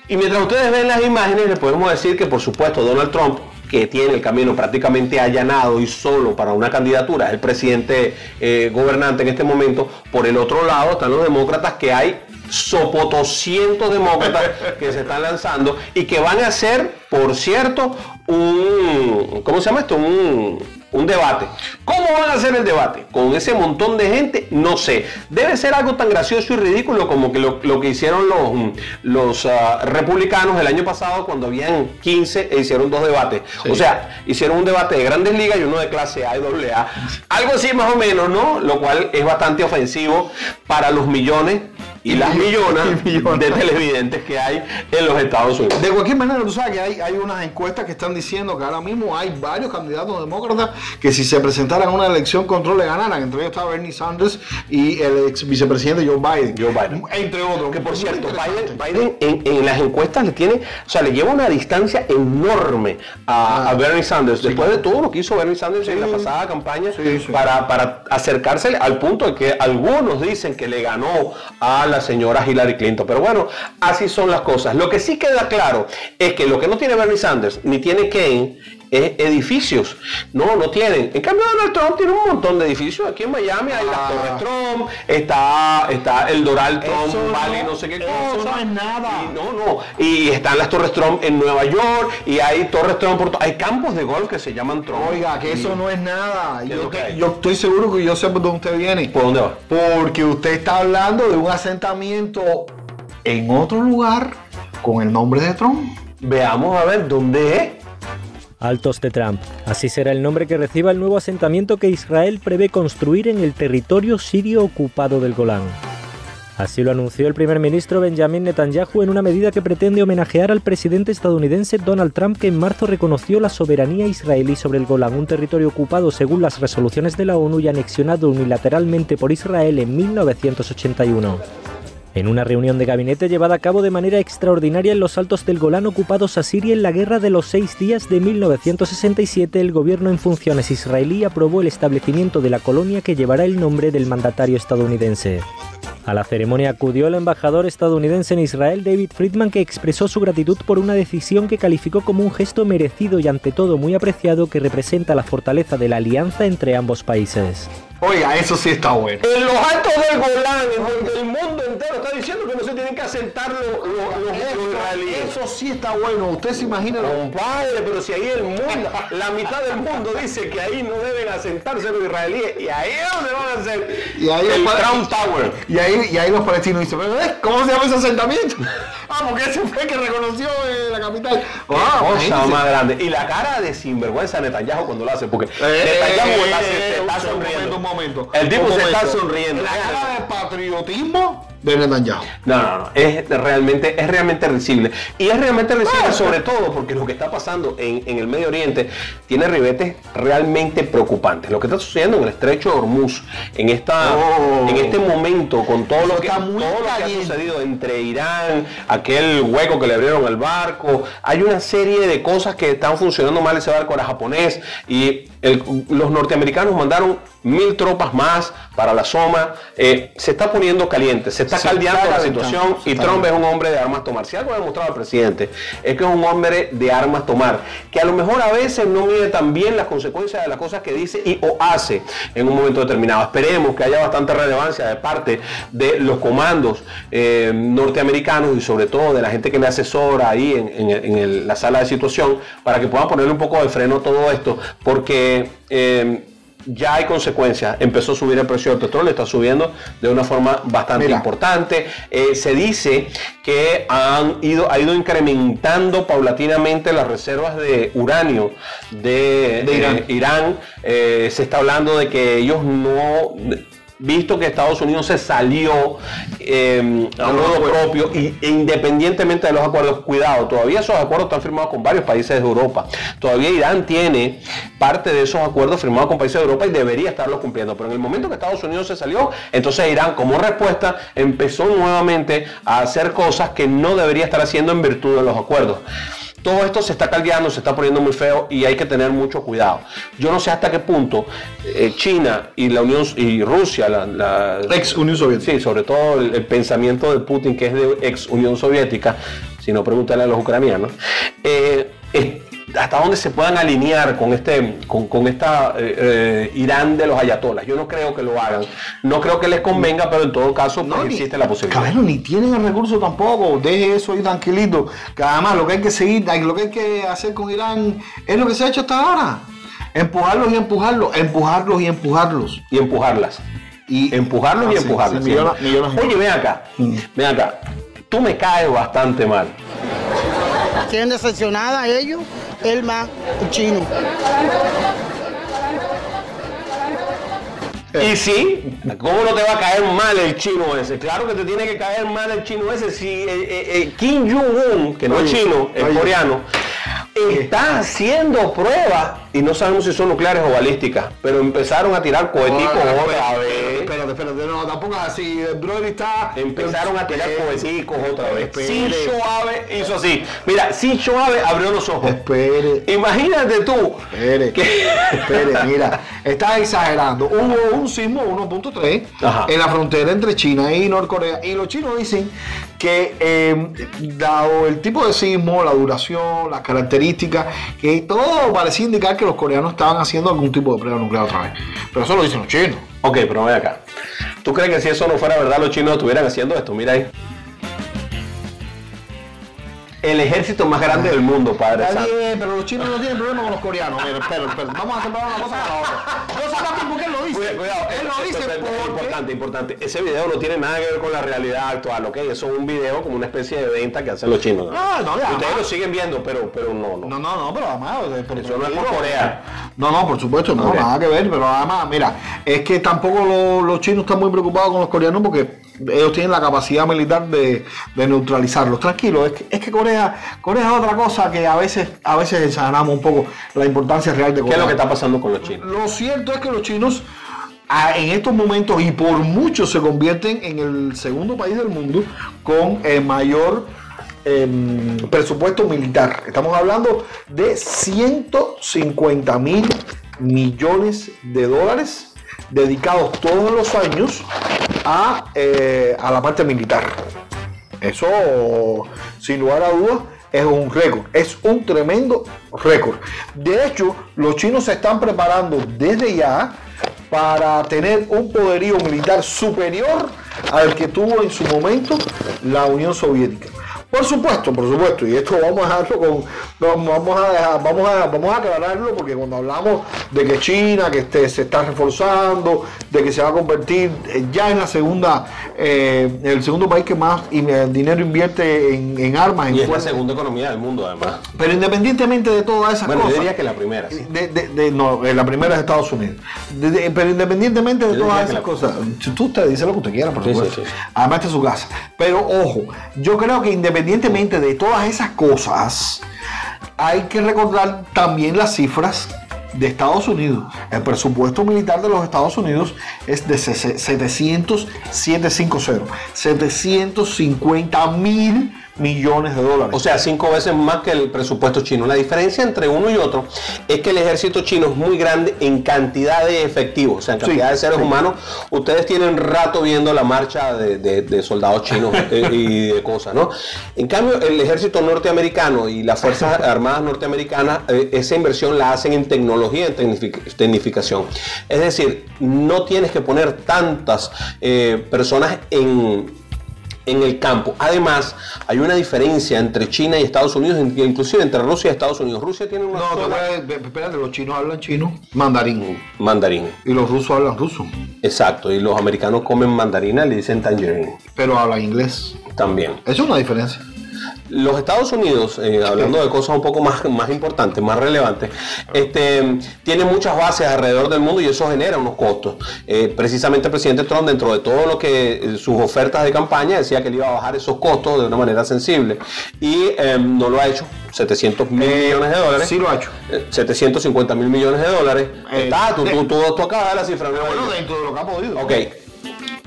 B: Y mientras ustedes ven las imágenes, les podemos decir que por supuesto Donald Trump que tiene el camino prácticamente allanado y solo para una candidatura, es el presidente eh, gobernante en este momento. Por el otro lado están los demócratas que hay sopotoscientos demócratas que se están lanzando y que van a hacer, por cierto, un, ¿cómo se llama esto? Un, un debate. ¿Cómo van a hacer el debate? Con ese montón de gente, no sé. Debe ser algo tan gracioso y ridículo como que lo, que hicieron los, los ah, republicanos el año pasado cuando habían 15 e hicieron dos debates. O sea, hicieron un debate de grandes ligas y uno de clase A y AA. Algo así más o menos, ¿no? Lo cual es bastante ofensivo para los millones y las millones, de televidentes que hay en los Estados Unidos.
C: De cualquier manera, tú sabes que hay, hay unas encuestas que están diciendo que ahora mismo hay varios candidatos demócratas que si se presentaran a una elección control le ganaran. Entre ellos está Bernie Sanders y el ex vicepresidente Joe Biden.
B: Joe Biden.
C: Entre otros.
B: Que por cierto, Biden, en, las encuestas le tiene, o sea, le lleva una distancia enorme a, ah. Bernie Sanders. Después de todo lo que hizo Bernie Sanders en la pasada campaña para, para acercarse al punto de que algunos dicen que le ganó a la señora Hillary Clinton. Pero bueno, así son las cosas. Lo que sí queda claro es que lo que no tiene Bernie Sanders ni tiene Kane edificios. No, no tienen. En cambio, Donald Trump tiene un montón de edificios. Aquí en Miami hay las Torres ah. Trump, está, está el Doral Trump, no, sé qué cosa.
C: no es nada.
B: Y, no, no. Y están las Torres Trump en Nueva York, y hay Torres Trump por Hay campos de golf que se llaman Trump.
C: Oiga, que eso no es nada. Yo, yo, estoy seguro que yo sé por dónde usted viene.
B: ¿Por dónde va?
C: Porque usted está hablando de un asentamiento en otro lugar con el nombre de Trump.
B: Veamos a ver dónde es.
H: Altos de Trump. Así será el nombre que reciba el nuevo asentamiento que Israel prevé construir en el territorio sirio ocupado del Golán. Así lo anunció el primer ministro Benjamin Netanyahu en una medida que pretende homenajear al presidente estadounidense Donald Trump que en marzo reconoció la soberanía israelí sobre el Golán, un territorio ocupado según las resoluciones de la ONU y anexionado unilateralmente por Israel en 1981. En una reunión de gabinete llevada a cabo de manera extraordinaria en los altos del Golán ocupados a Siria en la Guerra de los Seis Días de 1967, el gobierno en funciones israelí aprobó el establecimiento de la colonia que llevará el nombre del mandatario estadounidense. A la ceremonia acudió el embajador estadounidense en Israel, David Friedman, que expresó su gratitud por una decisión que calificó como un gesto merecido y ante todo muy apreciado que representa la fortaleza de la alianza entre ambos países.
C: Oiga, eso sí está bueno.
B: En los altos del Golán, donde el mundo entero está diciendo que no se tienen que asentar los, los-.
C: Eso sí está bueno. Usted se imagina
B: Compadre, pero si ahí el mundo, la mitad del mundo dice que ahí no deben asentarse los israelíes, y ahí es donde van a hacer
C: Y ahí
B: el Trump Tower.
C: Y ahí, y ahí los palestinos dicen, "Pero, ¿eh? ¿cómo se llama ese asentamiento? Ah, porque ese fue el que reconoció eh, la capital. Ah,
B: Cosa más grande. Y la cara de sinvergüenza de Netanyahu cuando lo hace, porque
C: Eh,
B: Netanyahu está,
C: eh,
B: se está sonriendo.
C: Momento.
B: El tipo se está sonriendo.
C: La cara de patriotismo de Netanyahu.
B: No, no, no. Es realmente, es realmente risible. Y es realmente risible sobre todo porque lo que está pasando en, en el Medio Oriente tiene ribetes realmente preocupantes. Lo que está sucediendo en el estrecho de Hormuz, en, esta,
C: Oh.
B: en este momento, con todo, lo que, todo lo que ha sucedido entre Irán, aquel hueco que le abrieron al barco, hay una serie de cosas que están funcionando mal. Ese barco era japonés y el- los norteamericanos mandaron mil tropas más para la Soma. Eh, se está poniendo caliente, se está
C: Se
B: caldeando
C: está
B: la situación y Trump es un hombre de armas tomar. Si algo ha demostrado el presidente es que es un hombre de armas tomar, que a lo mejor a veces no mide tan bien las consecuencias de las cosas que dice y o hace en un momento determinado. Esperemos que haya bastante relevancia de parte de los comandos eh, norteamericanos y sobre todo de la gente que le asesora ahí en, en- en el- la sala de situación para que puedan ponerle un poco de freno a todo esto, porque... eh, ya hay consecuencias. Empezó a subir el precio del petróleo, está subiendo de una forma bastante
C: Mira.
B: importante. Eh, se dice que han ido, ha ido incrementando paulatinamente las reservas de uranio de,
C: De Irán.
B: eh, Irán. Eh, se está hablando de que ellos no visto que Estados Unidos se salió eh, a modo propio y, e independientemente de los acuerdos, cuidado, todavía esos acuerdos están firmados con varios países de Europa. Todavía Irán tiene parte de esos acuerdos firmados con países de Europa y debería estarlos cumpliendo. Pero en el momento que Estados Unidos se salió, entonces Irán como respuesta empezó nuevamente a hacer cosas que no debería estar haciendo en virtud de los acuerdos. Todo esto se está caldeando, se está poniendo muy feo y hay que tener mucho cuidado. Yo no sé hasta qué punto eh, China y la Unión y Rusia, la, la-
C: Ex Unión Soviética.
B: Sí, sobre todo el, el pensamiento de Putin, que es de ex Unión Soviética, si no pregúntale a los ucranianos, eh, es- hasta dónde se puedan alinear con este con, con esta eh, eh, Irán de los ayatolas. Yo no creo que lo hagan. No creo que les convenga, pero en todo caso pues,
C: ni-
B: existe la posibilidad.
C: Caballero, ni tienen el recurso tampoco. Deje eso ahí tranquilito. Que además lo que hay que seguir, lo que hay que hacer con Irán es lo que se ha hecho hasta ahora. Empujarlos y empujarlos, empujarlos y empujarlos.
B: Y empujarlas.
C: Y
B: empujarlos y
C: sí,
B: empujarlas.
C: sí, millones- millones.
B: Oye, ven acá,
C: Mm.
B: ven acá. Tú me caes bastante mal.
F: Tienen decepcionada a ellos, el más chino.
B: Y sí, ¿cómo no te va a caer mal el chino ese? Claro que te tiene que caer mal el chino ese. Si eh, eh, eh, Kim Jong-un, que no es chino, es
C: oye.
B: coreano, está haciendo pruebas y no sabemos si son nucleares o balísticas, pero empezaron a tirar coheticos otra vez.
C: No, tampoco así. El brother está.
B: Empezaron a tirar coheticos otra vez. Shinzo Abe hizo así. Mira, Shinzo Abe abrió los ojos.
C: Espere.
B: Imagínate tú.
C: Espere,
B: que-
C: espere, mira, estás exagerando. Hubo un sismo 1.3
B: Ajá.
C: en la frontera entre China y Norcorea y los chinos dicen que eh, dado el tipo de sismo, la duración, las características, que todo parecía indicar que los coreanos estaban haciendo algún tipo de prueba nuclear otra vez. Pero eso lo dicen los chinos.
B: Ok, pero ven acá. ¿Tú crees que si eso no fuera verdad, los chinos estuvieran haciendo esto? Mira ahí. El ejército más grande del mundo, Padre
C: Está bien, pero los chinos no tienen problema con los coreanos. Mira, espera. Vamos a separar una cosa con la otra. No sabes también por qué él lo dice.
B: Cuidado.
C: Él lo dice porque...
B: Importante, importante. Ese video no tiene nada que ver con la realidad actual, ¿ok? Eso es un video como una especie de venta que hacen los chinos.
C: No, no, ya,
B: Ustedes lo siguen viendo, pero, pero no, no.
C: No, no, no, pero además... por
B: Eso no es por Corea.
C: No, no, por supuesto, no, nada que ver, pero además, mira, es que tampoco lo- los chinos están muy preocupados con los coreanos porque ellos tienen la capacidad militar de, de neutralizarlos. Tranquilo, es que, es que Corea, Corea es otra cosa que a veces, a veces exageramos un poco la importancia real de
B: ¿Qué
C: Corea.
B: es lo que está pasando con los chinos?
C: Lo cierto es que los chinos en estos momentos y por mucho se convierten en el segundo país del mundo con el mayor em, presupuesto militar. Estamos hablando de 150 mil millones de dólares dedicados todos los años a, eh, a la parte militar. Eso, sin lugar a dudas, es un récord. Es un tremendo récord. De hecho, los chinos se están preparando desde ya para tener un poderío militar superior al que tuvo en su momento la Unión Soviética. Por supuesto, por supuesto, y esto vamos a dejarlo con, vamos a dejar, vamos a, vamos a aclararlo porque cuando hablamos de que China que este, se está reforzando, de que se va a convertir eh, ya en la segunda, eh, el segundo país que más eh, dinero invierte en, en armas, en
B: Y es la segunda economía del mundo, además.
C: pero independientemente de todas esas
B: Bueno, yo
C: cosas,
B: diría que la primera. sí.
C: de- de- de- no, eh, la primera es Estados Unidos. Pero independientemente de
B: Yo
C: todas esas
B: la-
C: cosas, si tú usted dice lo que usted quiera, por
B: Sí,
C: supuesto.
B: sí.
C: Además de su casa. Pero ojo, yo creo que independientemente de todas esas cosas, hay que recordar también las cifras de Estados Unidos. El presupuesto militar de los Estados Unidos es de se- 700, 750, 750 mil millones de dólares.
B: O sea, cinco veces más que el presupuesto chino. La diferencia entre uno y otro es que el ejército chino es muy grande en cantidad de efectivos, o sea, en
C: Sí,
B: cantidad de seres
C: sí.
B: humanos. Ustedes tienen rato viendo la marcha de, de- de soldados chinos eh, y de cosas, ¿no? En cambio, el ejército norteamericano y las Fuerzas Armadas norteamericanas, eh, esa inversión la hacen en tecnología, en tecnific- tecnificación. Es decir, no tienes que poner tantas eh, personas en en el campo. Además, hay una diferencia entre China y Estados Unidos, in- inclusive entre Rusia y Estados Unidos. Rusia tiene una
C: no,
B: sola
C: te- espérate, los chinos hablan chino, mandarín.
B: mandarín.
C: Y los rusos hablan ruso,
B: Exacto, y los americanos comen mandarina, le dicen tangerine
C: pero hablan inglés.
B: también.
C: Es una diferencia.
B: Los Estados Unidos, eh, hablando de cosas un poco más, más importantes, más relevantes, este, tiene muchas bases alrededor del mundo y eso genera unos costos. Eh, precisamente el presidente Trump, dentro de todo lo que eh, sus ofertas de campaña, decía que él iba a bajar esos costos de una manera sensible y eh, no lo ha hecho. 700 mil millones de dólares.
C: Sí lo ha hecho.
B: Eh, 750 mil millones de dólares. Está, tú, tú, tú, tú la cifra. ¿no?
C: Bueno, dentro de lo que ha podido.
B: Ok.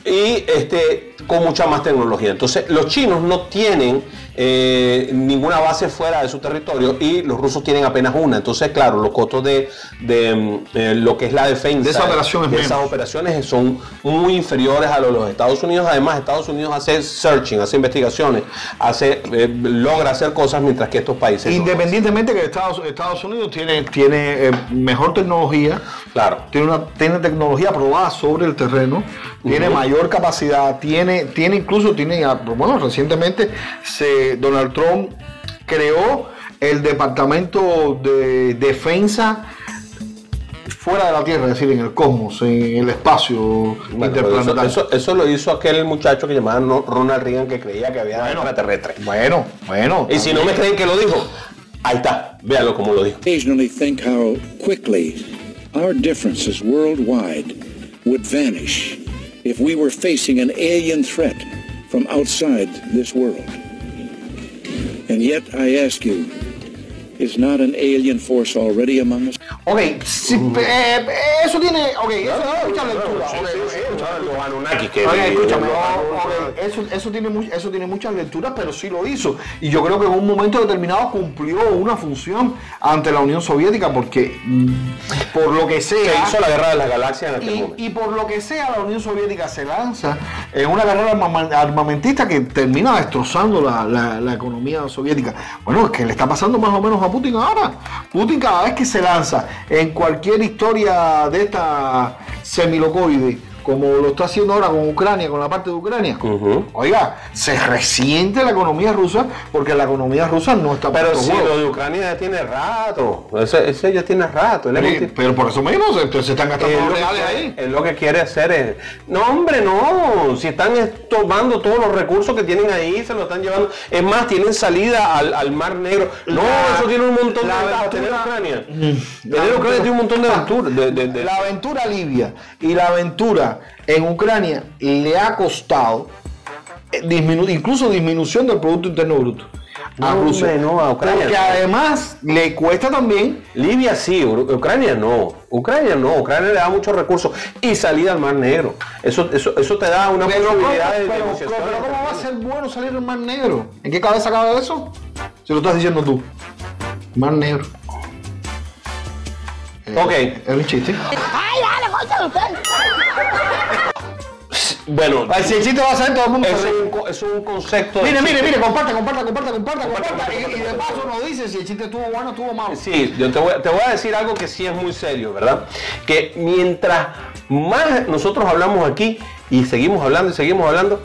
B: Y este, con mucha más tecnología. Entonces, los chinos no tienen eh, ninguna base fuera de su territorio y los rusos tienen apenas una. Entonces, claro, los costos de, de, mm, eh, lo que es la defensa
C: De esa operación es
B: de
C: menos.
B: esas operaciones son muy inferiores a los de los Estados Unidos. Además, Estados Unidos hace searching, hace investigaciones, hace, eh, logra hacer cosas mientras que estos países. no.
C: Independientemente que Estados, Estados Unidos tiene, tiene mejor tecnología,
B: Claro.
C: tiene, una, tiene tecnología aprobada sobre el terreno, tiene mayor capacidad, tiene, tiene incluso, tiene, bueno, recientemente se, Donald Trump creó el Departamento de Defensa fuera de la Tierra, es decir, en el cosmos, en el espacio
B: Bueno, pero eso,
C: interplanetario.
B: eso- eso lo hizo aquel muchacho que llamaba No- Ronald Reagan que creía que había extraterrestres.
C: Bueno, bueno.
B: Y si no me creen que lo dijo, ahí está, véanlo como lo dijo.
I: occasionally think how quickly our differences worldwide would vanish if we were facing an alien threat from outside this world. And yet I ask you, is not an alien force already among us?
C: Ok, si- eh, eso tiene. Ok, eso tiene mucha lectura. ok, escúchame, oh, ok, eso, eso, tiene mu- eso tiene muchas lecturas, pero sí lo hizo. Y yo creo que en un momento determinado cumplió una función ante la Unión Soviética, porque mm, por lo que
B: que
C: sea.
B: hizo la guerra de las galaxias en aquel
C: Y,
B: momento.
C: y por lo que sea, la Unión Soviética se lanza en una carrera armamentista que termina destrozando la, la- la economía soviética. Bueno, es que le está pasando más o menos a Putin ahora. Putin cada vez que se lanza en cualquier historia de esta semilocoide, como lo está haciendo ahora con Ucrania, con la parte de Ucrania, oiga, se resiente la economía rusa porque la economía rusa no está
B: Pero si lo de Ucrania ya tiene rato. Ese, ese ya tiene rato.
C: Pero, por eso mismo se, se están gastando los
B: que
C: reales ahí.
B: él lo que quiere hacer es. No, hombre, no. Si están es- tomando todos los recursos que tienen ahí, se lo están llevando. Es más, tienen salida al, al Mar Negro. No,
C: La-
B: eso tiene un montón de ventajas. Tener Ucrania.
C: La
B: Tener Ucrania tiene un montón de aventuras. De, de- de-
C: La aventura libia y la aventura en Ucrania le ha costado eh, disminu- incluso disminución del Producto Interno Bruto a
B: No,
C: Rusia.
B: hombre, no, a Ucrania
C: Porque
B: no.
C: además le cuesta también
B: Libia sí, Ucrania no. Ucrania no. Ucrania le da muchos recursos y salida al Mar Negro. Eso, eso, eso te da una
C: Pero, ¿cómo,
B: posibilidad de
C: pero-
B: negociación.
C: pero ¿cómo va a ser bueno salir del Mar Negro? ¿En qué cabeza cabe eso? Si lo estás diciendo tú. Mar Negro. Eh,
B: Ok.
C: Es un chiste.
B: Bueno,
C: Ay, si el chiste va a todo el mundo.
B: es un, es concepto.
C: Mire, mire, mire, comparta, comparta, comparta, comparta, comparta. Y, y de paso nos dice si el chiste estuvo bueno o estuvo malo.
B: Sí, yo te voy, te voy a decir algo que sí es muy serio, ¿verdad? Que mientras más nosotros hablamos aquí y seguimos hablando y seguimos hablando,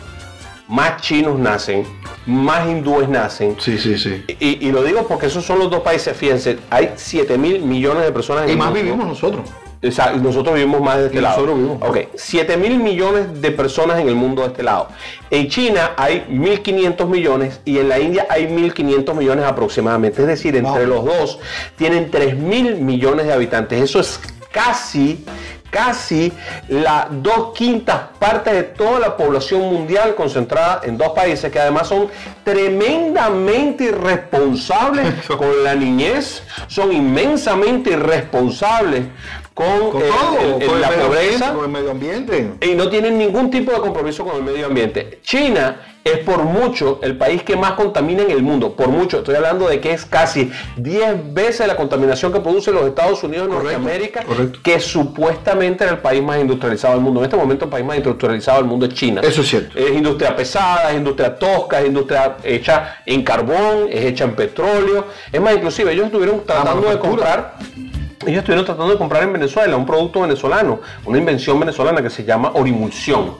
B: más chinos nacen, más hindúes nacen.
C: Sí, sí, sí.
B: Y, y lo digo porque esos son los dos países, fíjense, hay 7 mil millones de personas en
C: Y más
B: mundo.
C: vivimos nosotros.
B: Exacto, y nosotros vivimos más de este
C: Y
B: lado.
C: nosotros vivimos.
B: Ok, 7 mil millones de personas en el mundo de este lado. En China hay 1.500 millones y en la India hay 1.500 millones aproximadamente. Es decir, entre
C: Wow.
B: los dos tienen 3 mil millones de habitantes. Eso es casi, casi las dos quintas partes de toda la población mundial concentrada en dos países que además son tremendamente irresponsables con la niñez, son inmensamente irresponsables con,
C: Con
B: eh,
C: todo,
B: el- el-
C: con
B: la
C: medio
B: pobreza
C: con el medio ambiente.
B: y no tienen ningún tipo de compromiso con el medio ambiente. China es por mucho el país que más contamina en el mundo, por mucho. Estoy hablando de que es casi 10 veces la contaminación que producen los Estados Unidos de
C: Correcto,
B: Norteamérica,
C: correcto.
B: que supuestamente era el país más industrializado del mundo. En este momento el país más industrializado del mundo es China.
C: Eso es cierto.
B: Es industria pesada, es industria tosca, es industria hecha en carbón, es hecha en petróleo. Es más, inclusive ellos estuvieron tratando de
C: manufactura.
B: comprar ellos estuvieron tratando de comprar en Venezuela un producto venezolano, una invención venezolana que se llama orimulsión,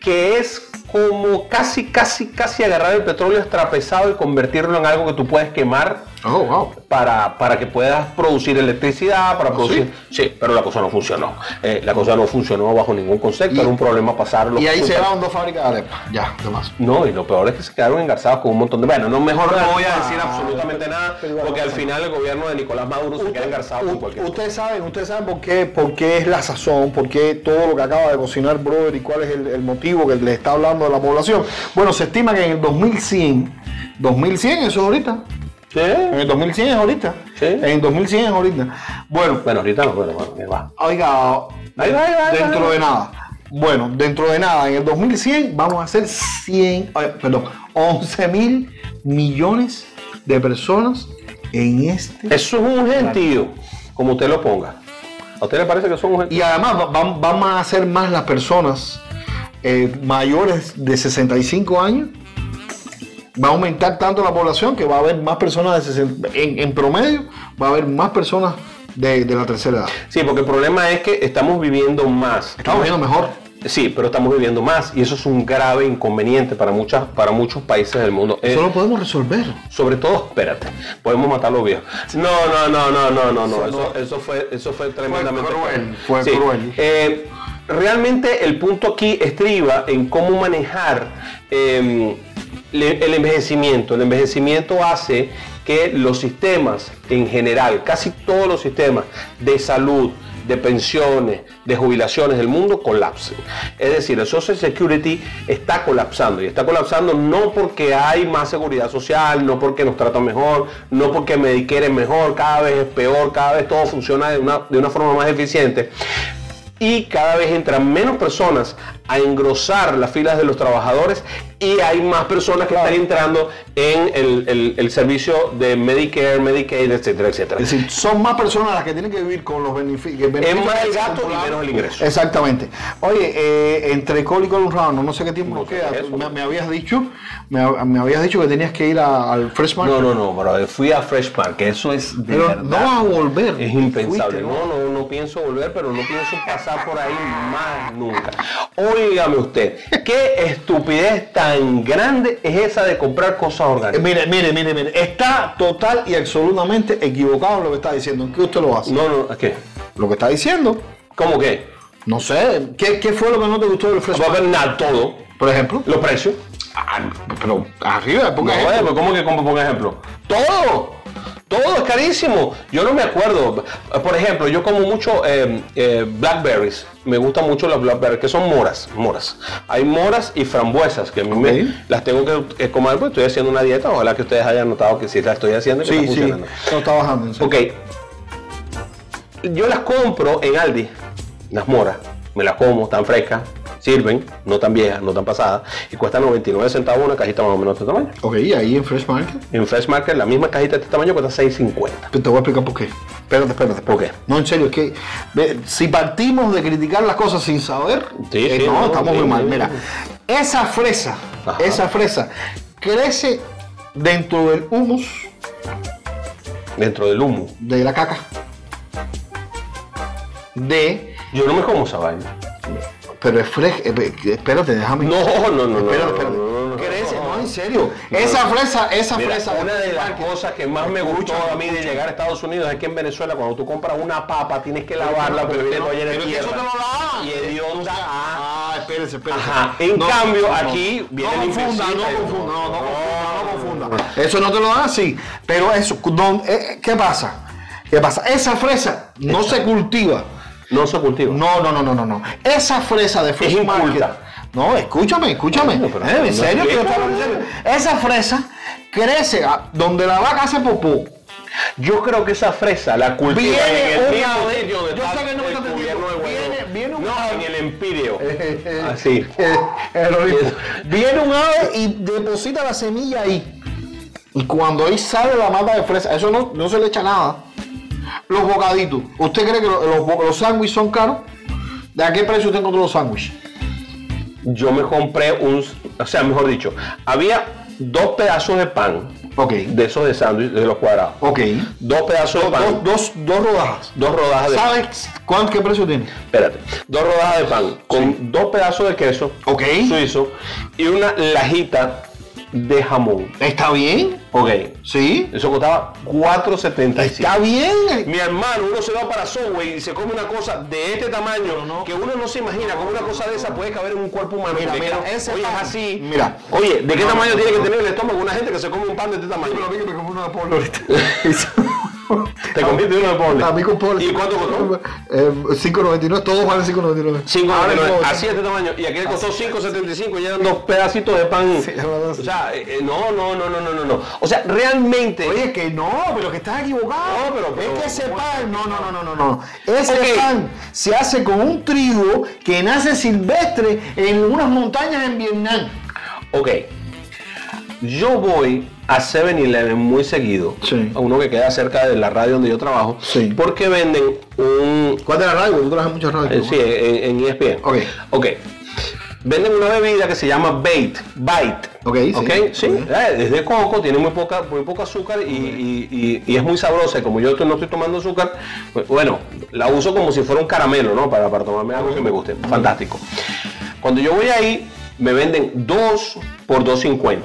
B: que es como casi, casi, casi agarrar el petróleo extrapesado y convertirlo en algo que tú puedes quemar
C: Oh, wow.
B: para, para que puedas producir electricidad, para producir... Sí, pero la cosa no funcionó. Eh, la cosa no funcionó bajo ningún concepto, era un problema pasarlo.
C: Y ahí se van dos fábricas de arepas. Ya, de más.
B: no, y lo peor es que se quedaron engarzados con un montón de... Bueno, no, mejor no voy a decir absolutamente nada, porque al final el gobierno de Nicolás Maduro se queda engarzado con cualquier.
C: Ustedes saben, ustedes saben por qué, por qué es la sazón, por qué todo lo que acaba de cocinar Brother y cuál es el, el motivo que le está hablando de la población. Bueno, se estima que en el 2100, 2100 eso es ahorita.
B: ¿Sí?
C: En el 2100 es ahorita.
B: Sí.
C: En el 2100 es ahorita. Bueno,
B: Bueno, ahorita no, bueno, bueno, va.
C: oiga,
B: Ahí va, ahí va, ahí
C: dentro
B: va.
C: de nada. Bueno, dentro de nada, en el 2100 vamos a ser 100, ay, perdón, 11 mil millones de personas en este
B: Eso es un gentío, como usted lo ponga. ¿A usted le parece que son un gentío?
C: Y además va- va- van a ser más las personas eh, mayores de 65 años. Va a aumentar tanto la población que va a haber más personas de 60, en, en promedio, va a haber más personas de, de la tercera edad.
B: Sí, porque el problema es que estamos viviendo más.
C: Estamos viendo mejor.
B: Sí, pero estamos viviendo más y eso es un grave inconveniente para muchas, para muchos países del mundo. Eh,
C: Eso lo podemos resolver.
B: sobre todo, espérate, podemos matar a los viejos. No, no, no, no, no, no, no. Eso, eso fue, eso fue tremendamente
C: cruel, fue
B: Sí.
C: cruel.
B: Eh, realmente el punto aquí estriba en cómo manejar eh, le- el envejecimiento. El envejecimiento hace que los sistemas en general, casi todos los sistemas de salud, de pensiones, de jubilaciones del mundo colapsen. Es decir, el Social Security está colapsando y está colapsando no porque hay más seguridad social, no porque nos tratan mejor, no porque Medicare es mejor, cada vez es peor, cada vez todo funciona de una, de una forma más eficiente. Y cada vez entran menos personas a engrosar las filas de los trabajadores y hay más personas que están entrando en el, el- el servicio de Medicare, Medicaid, etcétera, etcétera.
C: Es decir, son más personas las que tienen que vivir con los beneficios.
B: Es más el gasto y menos el ingreso.
C: Exactamente. Oye, eh, entre Col y Colin Round, no sé qué tiempo
B: No
C: nos queda.
B: es.
C: Me, me habías dicho, me, me habías dicho que tenías que ir a- al Fresh Market.
B: No, no, no, bro. Fui a Fresh Park, que eso es de
C: Pero
B: verdad.
C: no vas a volver.
B: Es impensable.
C: Fuiste,
B: no, no, no pienso volver, pero no pienso pasar por ahí más nunca. Óigame usted, ¿qué estupidez tan grande es esa de comprar cosas orgánicas?
C: mire, mire, mire, mire. Está total y absolutamente equivocado en lo que está diciendo. ¿En qué usted lo hace?
B: No, no, ¿qué?
C: Lo que está diciendo.
B: ¿Cómo qué?
C: No sé. ¿Qué, qué fue lo que no te gustó del Fresh
B: Va a nada, todo.
C: Por ejemplo.
B: Los precios.
C: Ah, pero arriba,
B: No, vaya, pero ¿cómo que como por ejemplo? Todo. Todo es carísimo. Yo no me acuerdo. Por ejemplo, yo como mucho eh, eh, blackberries. Me gustan mucho las blackberries, que son moras. Moras. Hay moras y frambuesas, que a mí me, las tengo que eh, comer, pues estoy haciendo una dieta. Ojalá que ustedes hayan notado que sí la estoy haciendo y que
C: Sí, sí. No está bajando. serio.
B: Ok. Yo las compro en Aldi, las moras. Me las como, están frescas. Sirven, no tan viejas, no tan pasadas, y cuesta 99 centavos una cajita más o menos de este tamaño.
C: Ok, ahí en Fresh Market.
B: En Fresh Market la misma cajita de este tamaño cuesta 6.50.
C: Te voy a explicar por qué. Espérate, espérate.
B: ¿Por qué?
C: No, en serio, es que ve, si partimos de criticar las cosas sin saber,
B: Sí,
C: eh,
B: sí,
C: no,
B: no,
C: estamos
B: sí,
C: muy mal. Mira, esa fresa,
B: Ajá.
C: esa fresa crece dentro del humus
B: Dentro del humo.
C: de la caca. De,
B: Yo no me como esa vaina.
C: Pero es fresca. espérate, déjame.
B: No, no, no, no.
C: Espérate,
B: no,
C: espérate.
B: no, no, no.
C: Crece, no, en serio. Esa fresa, esa
B: Mira,
C: fresa.
B: una de las cosas que más me gustó a mí de llegar a Estados Unidos es que en Venezuela cuando tú compras una papa tienes que lavarla porque viene toda llena de
C: eso
B: tierra.
C: te lo da.
B: Y hedionda. ah.
C: Ah, espérese, espérese.
B: Ajá. En
C: No,
B: cambio,
C: no, no.
B: aquí viene
C: no confunda, no confunda, no, no confunda, no confunda. Eso no te lo da así. Pero eso, eh, ¿qué pasa? ¿Qué pasa? Esa fresa no se cultiva.
B: No se cultiva.
C: No, no, no, no, no, no. Esa fresa de Fresh
B: Es
C: Market.
B: inculta.
C: No, escúchame, escúchame.
B: Pero
C: Eh,
B: no
C: en serio. Esa fresa crece a- donde la vaca hace popó.
B: Yo creo que esa fresa la cultivan
C: Viene
B: en el
C: un
B: mismo
C: ave-
B: sitio donde
C: yo sé que no está
B: gobierno de.
C: Viene- viene un
B: No,
C: ave-
B: en el Empirio.
C: Eh,
B: Así.
C: eh. Viene un ave y deposita la semilla ahí. Y cuando ahí sale la mata de fresa, eso no, no se le echa nada. Los bocaditos. ¿Usted cree que lo- los, los sándwiches son caros? ¿De a qué precio usted encontró los sándwiches?
B: Yo me compré un, o sea, mejor dicho, había dos pedazos de pan
C: Ok.
B: de esos de sándwich, de los cuadrados.
C: Ok.
B: Dos pedazos de pan.
C: dos, dos rodajas.
B: Dos rodajas de pan.
C: ¿Sabes cuánto, qué precio tiene?
B: Espérate. Dos rodajas de pan con dos pedazos de queso
C: Ok.
B: suizo y una lajita de jamón.
C: ¿Está bien?
B: Ok.
C: ¿Sí?
B: Eso costaba 4.75.
C: ¿Está bien?
B: Mi hermano, uno se va para Subway y se come una cosa de este tamaño que uno no se imagina cómo una cosa de esa puede caber en un cuerpo humano.
C: Mira, ese
B: oye, es así.
C: mira.
B: Oye, ¿de qué
C: No,
B: tamaño tiene que tener el estómago una gente que se come un pan de este tamaño?
C: Que me una ahorita.
B: Te comiste uno de pobre.
C: A mí con.
B: ¿Y cuánto costó?
C: Eh, 5.99, todos valen 5.99.
B: 5
C: Ahora mismo,
B: así de este tamaño. Y aquí le costó 5.75 y eran dos pedacitos de pan.
C: Sí.
B: O sea, eh, eh, no, no, no, no, no, no, no. O sea, realmente.
C: Oye, que no, pero que estás equivocado.
B: No, pero- pero-
C: es que ese pan, no, no, no, no, no, no. Ese pan se hace con un trigo que nace silvestre en unas montañas en Vietnam.
B: Ok. Yo voy a 7-Eleven muy seguido.
C: Sí.
B: A uno que queda cerca de la radio donde yo trabajo.
C: Sí.
B: Porque venden un.
C: ¿Cuál de la radio? Tú trabajas muchas radios.
B: eh, sí, en, en ESPN.
C: Ok.
B: Ok. Venden una bebida que se llama Bait. Bite.
C: Ok, sí.
B: Ok, sí. Eh, es de coco, tiene muy poca, muy poco azúcar y, y- y- y es muy sabrosa. Y como yo no estoy tomando azúcar, pues, bueno, la uso como si fuera un caramelo, ¿no? Para, para tomarme algo que me guste. Fantástico. Cuando yo voy ahí, me venden 2 por 2.50.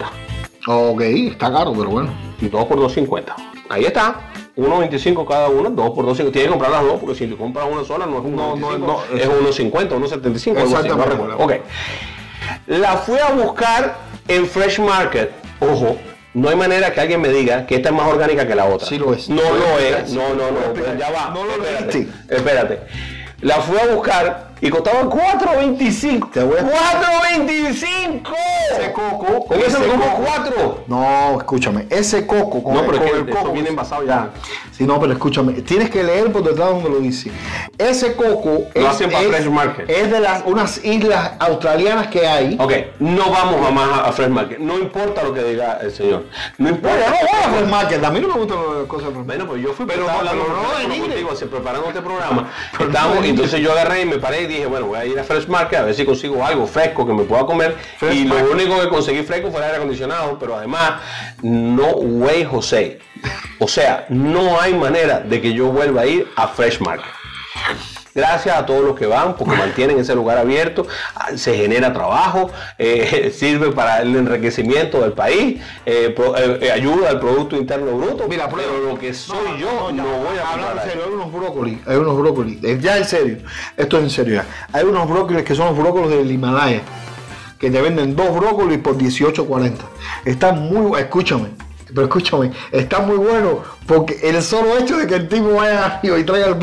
C: Ok, está caro, pero bueno.
B: 2 por 2.50. Ahí está. 1.25 cada uno, 2 por 2.50. Tienes que comprar las dos porque si te compras una sola no es 1.25,
C: No, no, no,
B: es 1.50, 1.75. algo así, no
C: Exactamente.
B: Ok. La fui a buscar en Fresh Market. Ojo, no hay manera que alguien me diga que esta es más orgánica que la otra.
C: Sí lo es.
B: No lo es. No, no, no. Ya va.
C: No lo
B: espérate. Espérate. La fui a buscar y costaba 4.25.
C: Te voy a-
B: 4.25.
C: Ese coco.
B: Con
C: ese coco-
B: 4.
C: No, escúchame, ese coco con
B: No,
C: el,
B: pero
C: con
B: es
C: el
B: que eso
C: coco.
B: viene envasado ya.
C: Sí, no, pero escúchame, tienes que leer por detrás donde lo dice. Ese coco
B: Lo hacen para Fresh Market.
C: es de las unas islas australianas que hay.
B: Ok, no vamos a más a Fresh Market. No importa lo que diga el señor. No importa.
C: No voy a Fresh Market, a mí no me gustan las cosas de Fresh Market.
B: Bueno, pues yo fui
C: Pero no,
B: hablando
C: pero no
B: este.
C: Pero no
B: Estábamos,
C: denigre.
B: entonces yo agarré y me paré y dije, bueno, voy a ir a Fresh Market a ver si consigo algo fresco que me pueda comer.
C: Fresh
B: y
C: Market.
B: lo único que conseguí fresco fue el aire acondicionado, pero además, no way José. O sea, no hay manera de que yo vuelva a ir a Fresh Market. Gracias a todos los que van porque mantienen ese lugar abierto, ah, se genera trabajo, eh, sirve para el enriquecimiento del país, eh, pro- eh, ayuda al Producto Interno Bruto.
C: Mira,
B: pero lo que soy yo no, voy a comprar
C: en serio, hay unos brócolis, hay unos brócolis, ya en serio, esto es en serio ya. Hay unos brócolis que son los brócolis del Himalaya, que te venden dos brócolis por 18.40. Están muy, escúchame, pero escúchame, está muy bueno porque el solo hecho de que el tipo vaya arriba y traiga el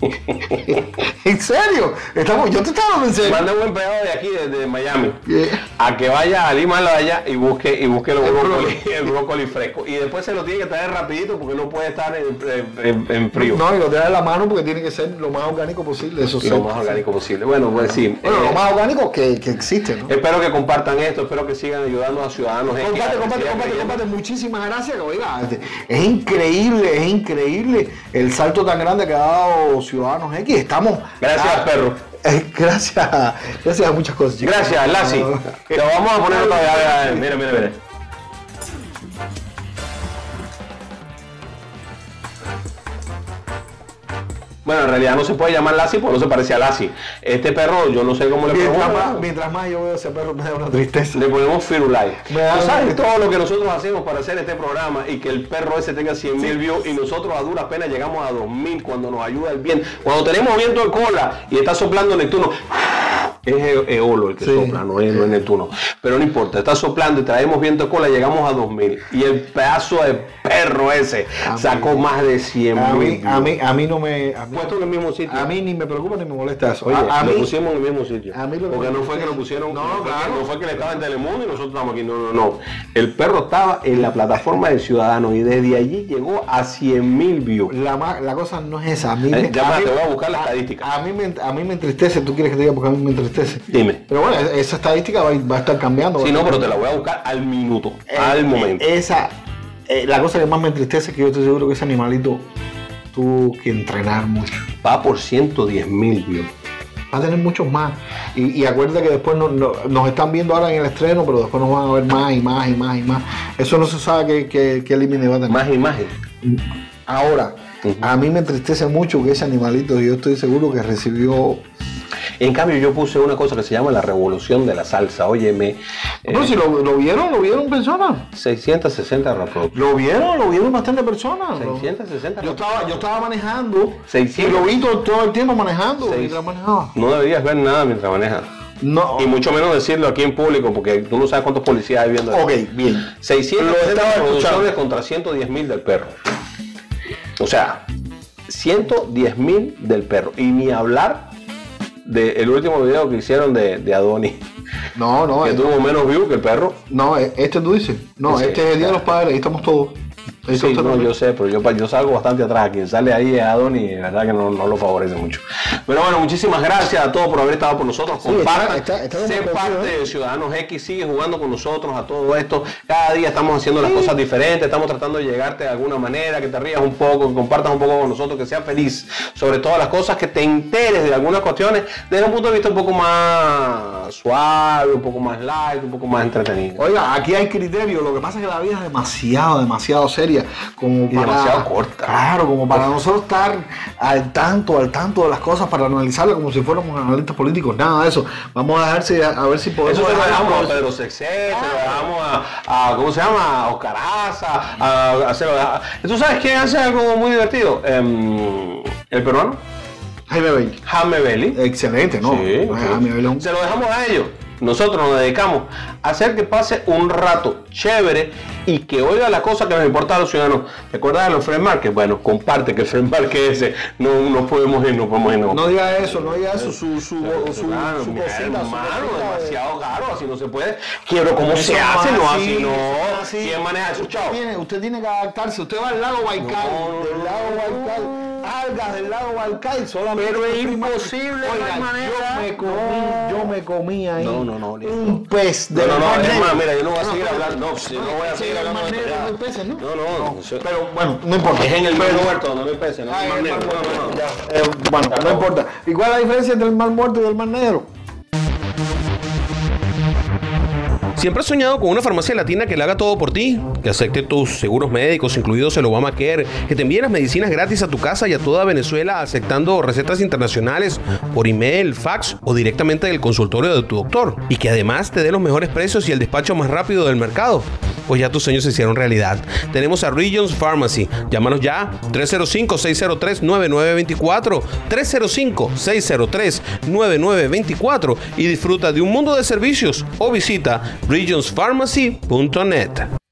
C: ¿En serio? Estamos, yo te estaba hablando en serio.
B: Manda un empleado de aquí, desde Miami,
C: Yeah.
B: a que vaya al Himalaya y busque, y busque los brócoli, el brócoli fresco. Y después se lo tiene que traer rapidito porque no puede estar en, en- frío.
C: No, y lo trae en la mano porque tiene que ser lo más orgánico posible. Eso
B: lo más orgánico posible. Bueno, pues sí.
C: Bueno,
B: eh,
C: lo más orgánico que, que existe, ¿no?
B: Espero que compartan esto, espero que sigan ayudando a ciudadanos.
C: Comparte,
B: a
C: comparte, comparte, comparte. Muchísimas gracias. Oiga, este, es increíble, es increíble el salto tan grande que ha dado Ciudadanos X. Estamos.
B: Gracias,
C: ah,
B: perro.
C: eh, gracias, gracias a muchas cosas. chicos.
B: Gracias, Lassi. Lo vamos a poner otra vez. Mira, mira, mira. Bueno, en realidad no se puede llamar Lassie porque no se parece a Lassie. Este perro, yo no sé cómo le
C: Mientras más, mientras más yo veo ese perro, me da una tristeza.
B: Le ponemos Firulai. ¿Tú sabes todo lo que nosotros hacemos para hacer este programa y que el perro ese tenga 100 mil views y nosotros a duras penas llegamos a 2000 cuando nos ayuda el viento? Cuando tenemos viento de cola y está soplando Neptuno, es E- Eolo el que
C: Sí.
B: sopla, no es, no es Neptuno. Pero no importa, está soplando y traemos viento de cola, llegamos a 2000. Y el pedazo de perro ese
C: A
B: sacó
C: mí-
B: más de 100
C: A
B: mil
C: mí, a mí, a mí no me. A mí,
B: Puesto en el mismo sitio.
C: a mí ni me preocupa ni me molesta eso.
B: Oye,
C: a, a
B: lo
C: mí,
B: pusimos en el mismo sitio.
C: a mí lo
B: Porque no fue que lo pusieron,
C: No, claro.
B: que, no fue que él estaba en Telemundo y nosotros estamos aquí. No, no, no. El perro estaba en la plataforma de Ciudadanos y desde allí llegó a 100 mil views.
C: la, la cosa no es esa. A mí,
B: Eh,
C: me-
B: ya
C: a
B: va,
C: mí-
B: te voy a buscar la estadística.
C: A mí, me, a mí me entristece. ¿Tú quieres que te diga porque a mí me entristece?
B: Dime.
C: Pero bueno, esa estadística va, va a estar cambiando.
B: Sí, no, pero te la voy a buscar al minuto,
C: Eh,
B: al momento.
C: Esa, eh, la cosa que más me entristece es que yo estoy seguro que ese animalito tuvo que entrenar mucho.
B: Va por 110 mil views.
C: Va a tener muchos más. Y, y acuérdate que después no- no- nos están viendo ahora en el estreno, pero después nos van a ver más y más y más y más. Eso no se sabe qué, qué, qué límite va a tener.
B: Más imagen.
C: Ahora, a mí me entristece mucho que ese animalito, yo estoy seguro que recibió.
B: En cambio, yo puse una cosa que se llama la revolución de la salsa. Óyeme, eh,
C: No, si lo, lo vieron, lo vieron personas.
B: 660 reproducciones.
C: Lo vieron, lo vieron bastantes personas. Lo-
B: 660
C: Yo estaba, yo estaba manejando.
B: 600.
C: Y lo vi todo, todo el tiempo manejando.
B: Seis.
C: mientras manejaba.
B: No deberías ver nada mientras manejas.
C: No.
B: Y mucho menos decirlo aquí en público, porque tú no sabes cuántos policías hay viendo.
C: Ok, bien.
B: 600
C: Lo estaba
B: reproducciones contra 110 mil del perro. O sea, 110 mil del perro. Y ni hablar del último video que hicieron de, de Adoni,
C: No, no.
B: que
C: eh,
B: tuvo menos views que el perro.
C: No, eh, este tú dices. No,
B: Sí,
C: este es el Día de los Padres, ahí estamos todos.
B: Sí, no, yo sé, pero yo, yo salgo bastante atrás. Quien sale ahí es Adoni y de verdad que no, no lo favorece mucho. Pero bueno, muchísimas gracias a todos por haber estado con nosotros.
C: Sí,
B: Compartan,
C: está- está- está
B: sé parte
C: ¿eh?
B: de Ciudadanos X, sigue jugando con nosotros a todo esto. Cada día estamos haciendo las cosas diferentes, estamos tratando de llegarte de alguna manera, que te rías un poco, que compartas un poco con nosotros, que seas feliz. Sobre todas las cosas, que te enteres de algunas cuestiones desde un punto de vista un poco más suave, un poco más light, un poco más entretenido.
C: Oiga, aquí hay criterio. Lo que pasa es que la vida es demasiado, demasiado seria. Como
B: Y demasiado corta.
C: Claro, como para nosotros estar al tanto, al tanto de las cosas, para analizarlas como si fuéramos analistas políticos. Nada de eso. Vamos a dejarse a, a ver si podemos.
B: Eso se lo dejamos a. Pedro Sexé, se lo dejamos a, a- ¿cómo se llama? A Oscar Aza, a, a- se lo deja- ¿Tú sabes quién hace algo muy divertido? Em, el peruano,
C: Jaime Bailey.
B: Jaime Belli.
C: Excelente, ¿no?
B: Sí,
C: Jaime
B: Se lo dejamos a ellos. Nosotros nos dedicamos a hacer que pase un rato chévere y que oiga las cosas que nos importan a los ciudadanos. ¿Te acuerdas de los Fred Market? Bueno, comparte que el Fred Market ese no, no podemos ir, no podemos ir. No,
C: No diga eso, no diga eso. Su, su, su, cosita,
B: hermano, demasiado caro, así no se puede. Quiero cómo
C: Eso
B: se
C: no
B: hace, no
C: así,
B: no.
C: no así.
B: ¿Quién maneja eso, chao?
C: Tiene- usted tiene que adaptarse. Usted va al lago Baikal,
B: No, no,
C: del
B: no,
C: lago
B: no.
C: Baikal, algas del lago Baikal, solamente.
B: Pero es imposible, no
C: Oiga. Yo me comí, yo me comí ahí
B: No, no, no,
C: un pez
B: No,
C: de
B: no, no,
C: negro.
B: más, mira, yo no voy a
C: No,
B: seguir hablando, no, si no voy a seguir hablando de esto
C: negro no ¿no?
B: No,
C: Pero bueno, no importa.
B: Es en el mar muerto, no hay peces, no
C: Ah,
B: mar
C: el
B: negro.
C: mar ya. Eh, bueno, no importa. ¿Y cuál es la diferencia entre el mar muerto y el mar negro?
J: ¿Siempre has soñado con una farmacia latina que le haga todo por ti? Que acepte tus seguros médicos, incluidos el Obamacare, que te envíe las medicinas gratis a tu casa y a toda Venezuela aceptando recetas internacionales por email, fax o directamente del consultorio de tu doctor. Y que además te dé los mejores precios y el despacho más rápido del mercado. Pues ya tus sueños se hicieron realidad. Tenemos a Regions Pharmacy. Llámanos ya 305-603-9924. 305-603-9924 y disfruta de un mundo de servicios o visita regionspharmacy.net.